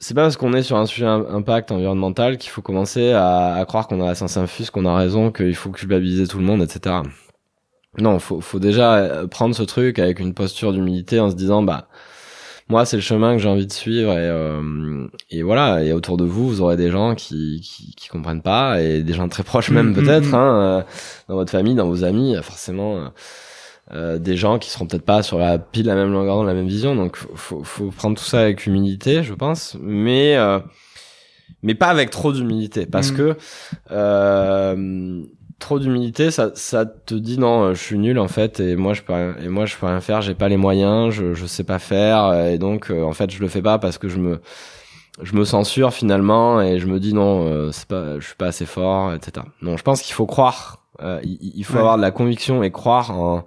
c'est pas parce qu'on est sur un sujet im- impact environnemental qu'il faut commencer à, à croire qu'on a la science infuse, qu'on a raison, qu'il faut culpabiliser tout le monde, etc. Non, faut, faut déjà euh, prendre ce truc avec une posture d'humilité en se disant, bah, moi, c'est le chemin que j'ai envie de suivre et, euh, et voilà. Et autour de vous, vous aurez des gens qui, qui, qui comprennent pas et des gens très proches même Mm, mm, peut-être, mm. hein, euh, dans votre famille, dans vos amis, a forcément euh, des gens qui seront peut-être pas sur la pile la même longueur d'onde, la même vision. Donc, faut, faut, prendre tout ça avec humilité, je pense, mais euh, mais pas avec trop d'humilité, parce Mm. que euh, trop d'humilité, ça, ça te dit non, euh, je suis nul en fait, et moi je peux rien, et moi je peux rien faire, j'ai pas les moyens, je, je sais pas faire, euh, et donc euh, en fait je le fais pas parce que je me, je me censure finalement, et je me dis non, euh, c'est pas, je suis pas assez fort, etc. Non, je pense qu'il faut croire, euh, il, il faut Ouais. avoir de la conviction et croire en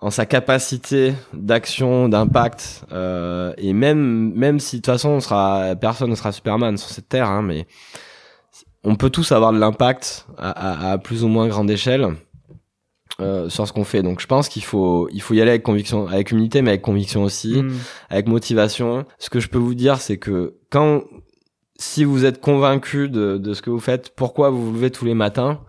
en sa capacité d'action, d'impact, euh, et même même si de toute façon on sera personne ne sera Superman sur cette terre, hein, mais on peut tous avoir de l'impact à, à, à plus ou moins grande échelle euh, sur ce qu'on fait. Donc je pense qu'il faut il faut y aller avec conviction, avec humilité, mais avec conviction aussi, Mm. avec motivation. Ce que je peux vous dire, c'est que quand si vous êtes convaincu de, de ce que vous faites, pourquoi vous vous levez tous les matins,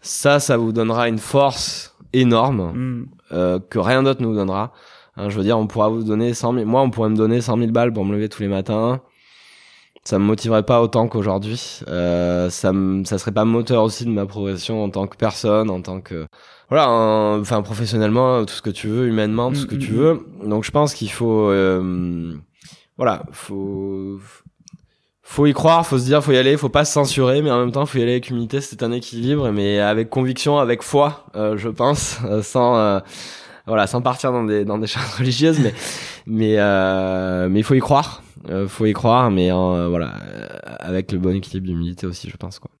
ça, ça vous donnera une force énorme Hmm. Euh, que rien d'autre nous donnera. Hein, je veux dire, on pourra vous donner 100 000, moi, on pourrait me donner 100 000 balles pour me lever tous les matins. Ça me motiverait pas autant qu'aujourd'hui. Euh, ça, me- ça serait pas moteur aussi de ma progression en tant que personne, en tant que voilà, en- enfin professionnellement, tout ce que tu veux, humainement, tout ce que Mm, tu mm, veux. Donc je pense qu'il faut, euh, voilà, faut faut y croire, faut se dire, faut y aller, faut pas se censurer, mais en même temps, faut y aller avec humilité. C'est un équilibre, mais avec conviction, avec foi, euh, je pense, euh, sans euh, voilà, sans partir dans des dans des choses religieuses, mais mais euh, mais il faut y croire, euh, faut y croire, mais euh, voilà, euh, avec le bon équilibre d'humilité aussi, je pense quoi.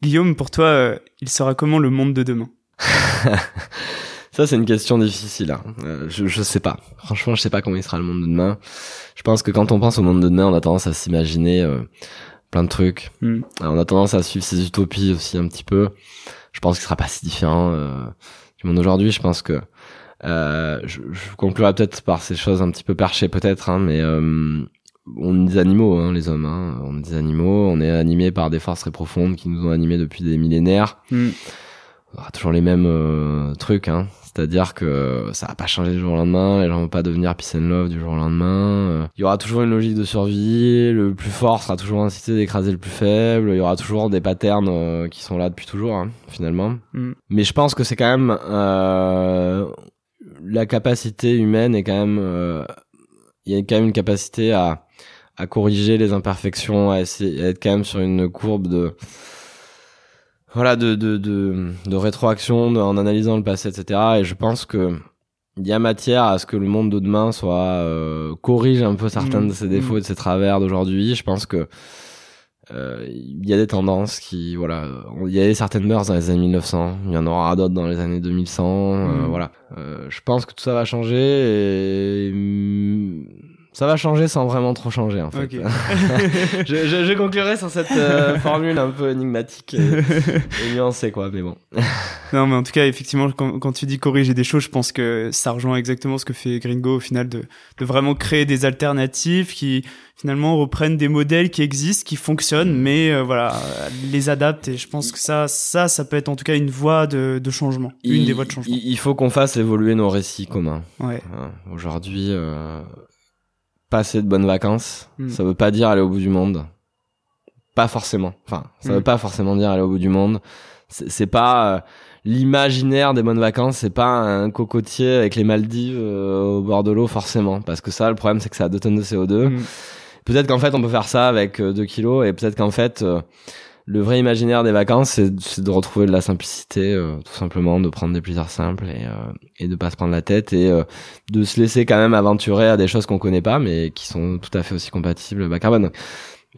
Guillaume, pour toi, euh, il sera comment le monde de demain? Ça, c'est une question difficile. hein. Euh, je, je sais pas. Franchement, je sais pas comment il sera le monde de demain. Je pense que quand on pense au monde de demain, on a tendance à s'imaginer euh, plein de trucs. Hmm. Euh, On a tendance à suivre ses utopies aussi un petit peu. Je pense qu'il sera pas si différent euh, du monde d'aujourd'hui. Je pense que euh, je, je conclurai peut-être par ces choses un petit peu perchées peut-être, hein, mais euh, on est des animaux, hein, les hommes. Hein. On est des animaux. On est animés par des forces très profondes qui nous ont animés depuis des millénaires Hmm. Aura toujours les mêmes euh, trucs, hein. C'est-à-dire que ça va pas changer du jour au lendemain, les gens vont pas devenir peace and love du jour au lendemain. euh. Il y aura toujours une logique de survie, le plus fort sera toujours incité d'écraser le plus faible, il y aura toujours des patterns euh, qui sont là depuis toujours, hein, finalement. Mm. Mais je pense que c'est quand même euh, la capacité humaine est quand même, euh, il y a quand même une capacité à à corriger les imperfections, à essayer à être quand même sur une courbe de voilà de de de, de rétroaction de- en analysant le passé etc et je pense que il y a matière à ce que le monde de demain soit euh, corrige un peu certains Mm. de ses défauts et de ses travers d'aujourd'hui. Je pense que euh, il y a des tendances qui voilà il y avait certaines mœurs dans les années 1900 il y en aura d'autres dans les années 2100 euh, Mm. voilà. Euh, je pense que tout ça va changer et ça va changer sans vraiment trop changer en fait Ok. je, je, je conclurai sur cette euh, formule un peu énigmatique et, et nuancée quoi mais bon Non, mais en tout cas, effectivement, quand, quand tu dis corriger des choses, je pense que ça rejoint exactement ce que fait Gringo au final, de, de vraiment créer des alternatives qui finalement reprennent des modèles qui existent, qui fonctionnent, mais euh, voilà, les adaptent. Et je pense que ça, ça, ça peut être en tout cas une voie de, de changement, une des voies de changement. il, faut qu'on fasse évoluer nos récits communs Ouais. Hein, aujourd'hui euh, passer de bonnes vacances. Mm. ça veut pas dire aller au bout du monde. Pas forcément. Enfin ça Mm. veut pas forcément dire aller au bout du monde. C'est pas euh, l'imaginaire des bonnes vacances c'est pas un cocotier avec les Maldives euh, au bord de l'eau forcément. Parce que ça le problème c'est que ça a 2 tonnes de CO2 Mm. peut-être qu'en fait on peut faire ça avec 2 kilos. Et peut-être qu'en fait euh, le vrai imaginaire des vacances c'est de retrouver de la simplicité euh, tout simplement de prendre des plaisirs simples et euh, et de pas se prendre la tête et euh, de se laisser quand même aventurer à des choses qu'on connaît pas mais qui sont tout à fait aussi compatibles bas carbone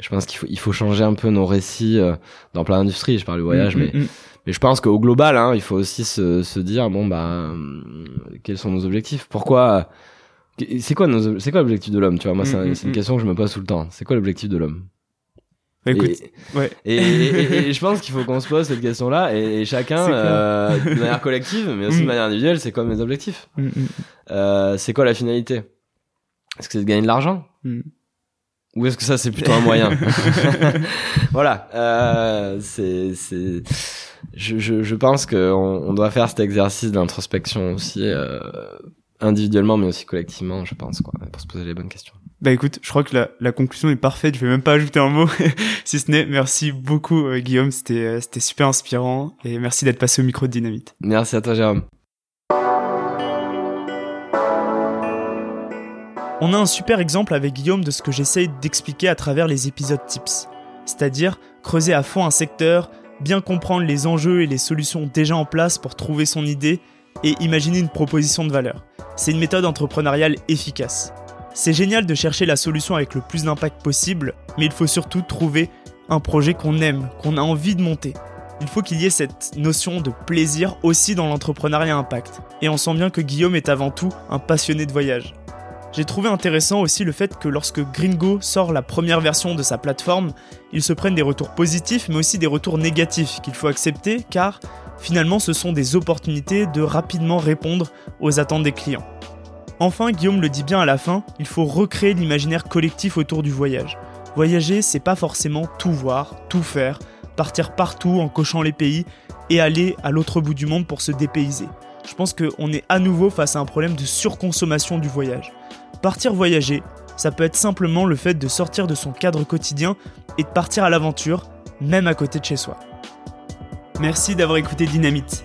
je pense qu'il faut il faut changer un peu nos récits euh, dans plein d'industries je parle du voyage Mm, mais mm, mm. mais je pense qu'au global, hein, il faut aussi se, se dire bon bah quels sont nos objectifs? Pourquoi C'est quoi nos c'est quoi l'objectif de l'homme? Tu vois, moi c'est Mm, mm, c'est une mm. question que je me pose tout le temps. C'est quoi l'objectif de l'homme? Écoute, et, ouais. et, et- et- je pense qu'il faut qu'on se pose cette question-là et, chacun, euh, de manière collective, mais aussi Mm. de manière individuelle, c'est quoi mes objectifs Mm, mm, euh, C'est quoi la finalité? Est-ce que c'est de gagner de l'argent? Mm. ou est-ce que ça c'est plutôt un moyen? Voilà, euh, c'est c'est je, je je pense que on, on doit faire cet exercice d'introspection aussi euh, individuellement mais aussi collectivement, je pense quoi, pour se poser les bonnes questions. Bah écoute, je crois que la, la conclusion est parfaite. Je vais même pas ajouter un mot, si ce n'est merci beaucoup euh, Guillaume. C'était euh, c'était super inspirant et merci d'être passé au micro de Dynamite. Merci à toi Jérôme. On a un super exemple avec Guillaume de ce que j'essaye d'expliquer à travers les épisodes tips. C'est-à-dire creuser à fond un secteur, bien comprendre les enjeux et les solutions déjà en place pour trouver son idée et imaginer une proposition de valeur. C'est une méthode entrepreneuriale efficace. C'est génial de chercher la solution avec le plus d'impact possible, mais il faut surtout trouver un projet qu'on aime, qu'on a envie de monter. Il faut qu'il y ait cette notion de plaisir aussi dans l'entrepreneuriat impact. Et on sent bien que Guillaume est avant tout un passionné de voyage. J'ai trouvé intéressant aussi le fait que lorsque Gringo sort la première version de sa plateforme, ils se prennent des retours positifs mais aussi des retours négatifs qu'il faut accepter car finalement ce sont des opportunités de rapidement répondre aux attentes des clients. Enfin, Guillaume le dit bien à la fin, il faut recréer l'imaginaire collectif autour du voyage. Voyager, c'est pas forcément tout voir, tout faire, partir partout en cochant les pays, et aller à l'autre bout du monde pour se dépayser. Je pense qu'on est à nouveau face à un problème de surconsommation du voyage. Partir voyager, ça peut être simplement le fait de sortir de son cadre quotidien et de partir à l'aventure, même à côté de chez soi. Merci d'avoir écouté Dynamite.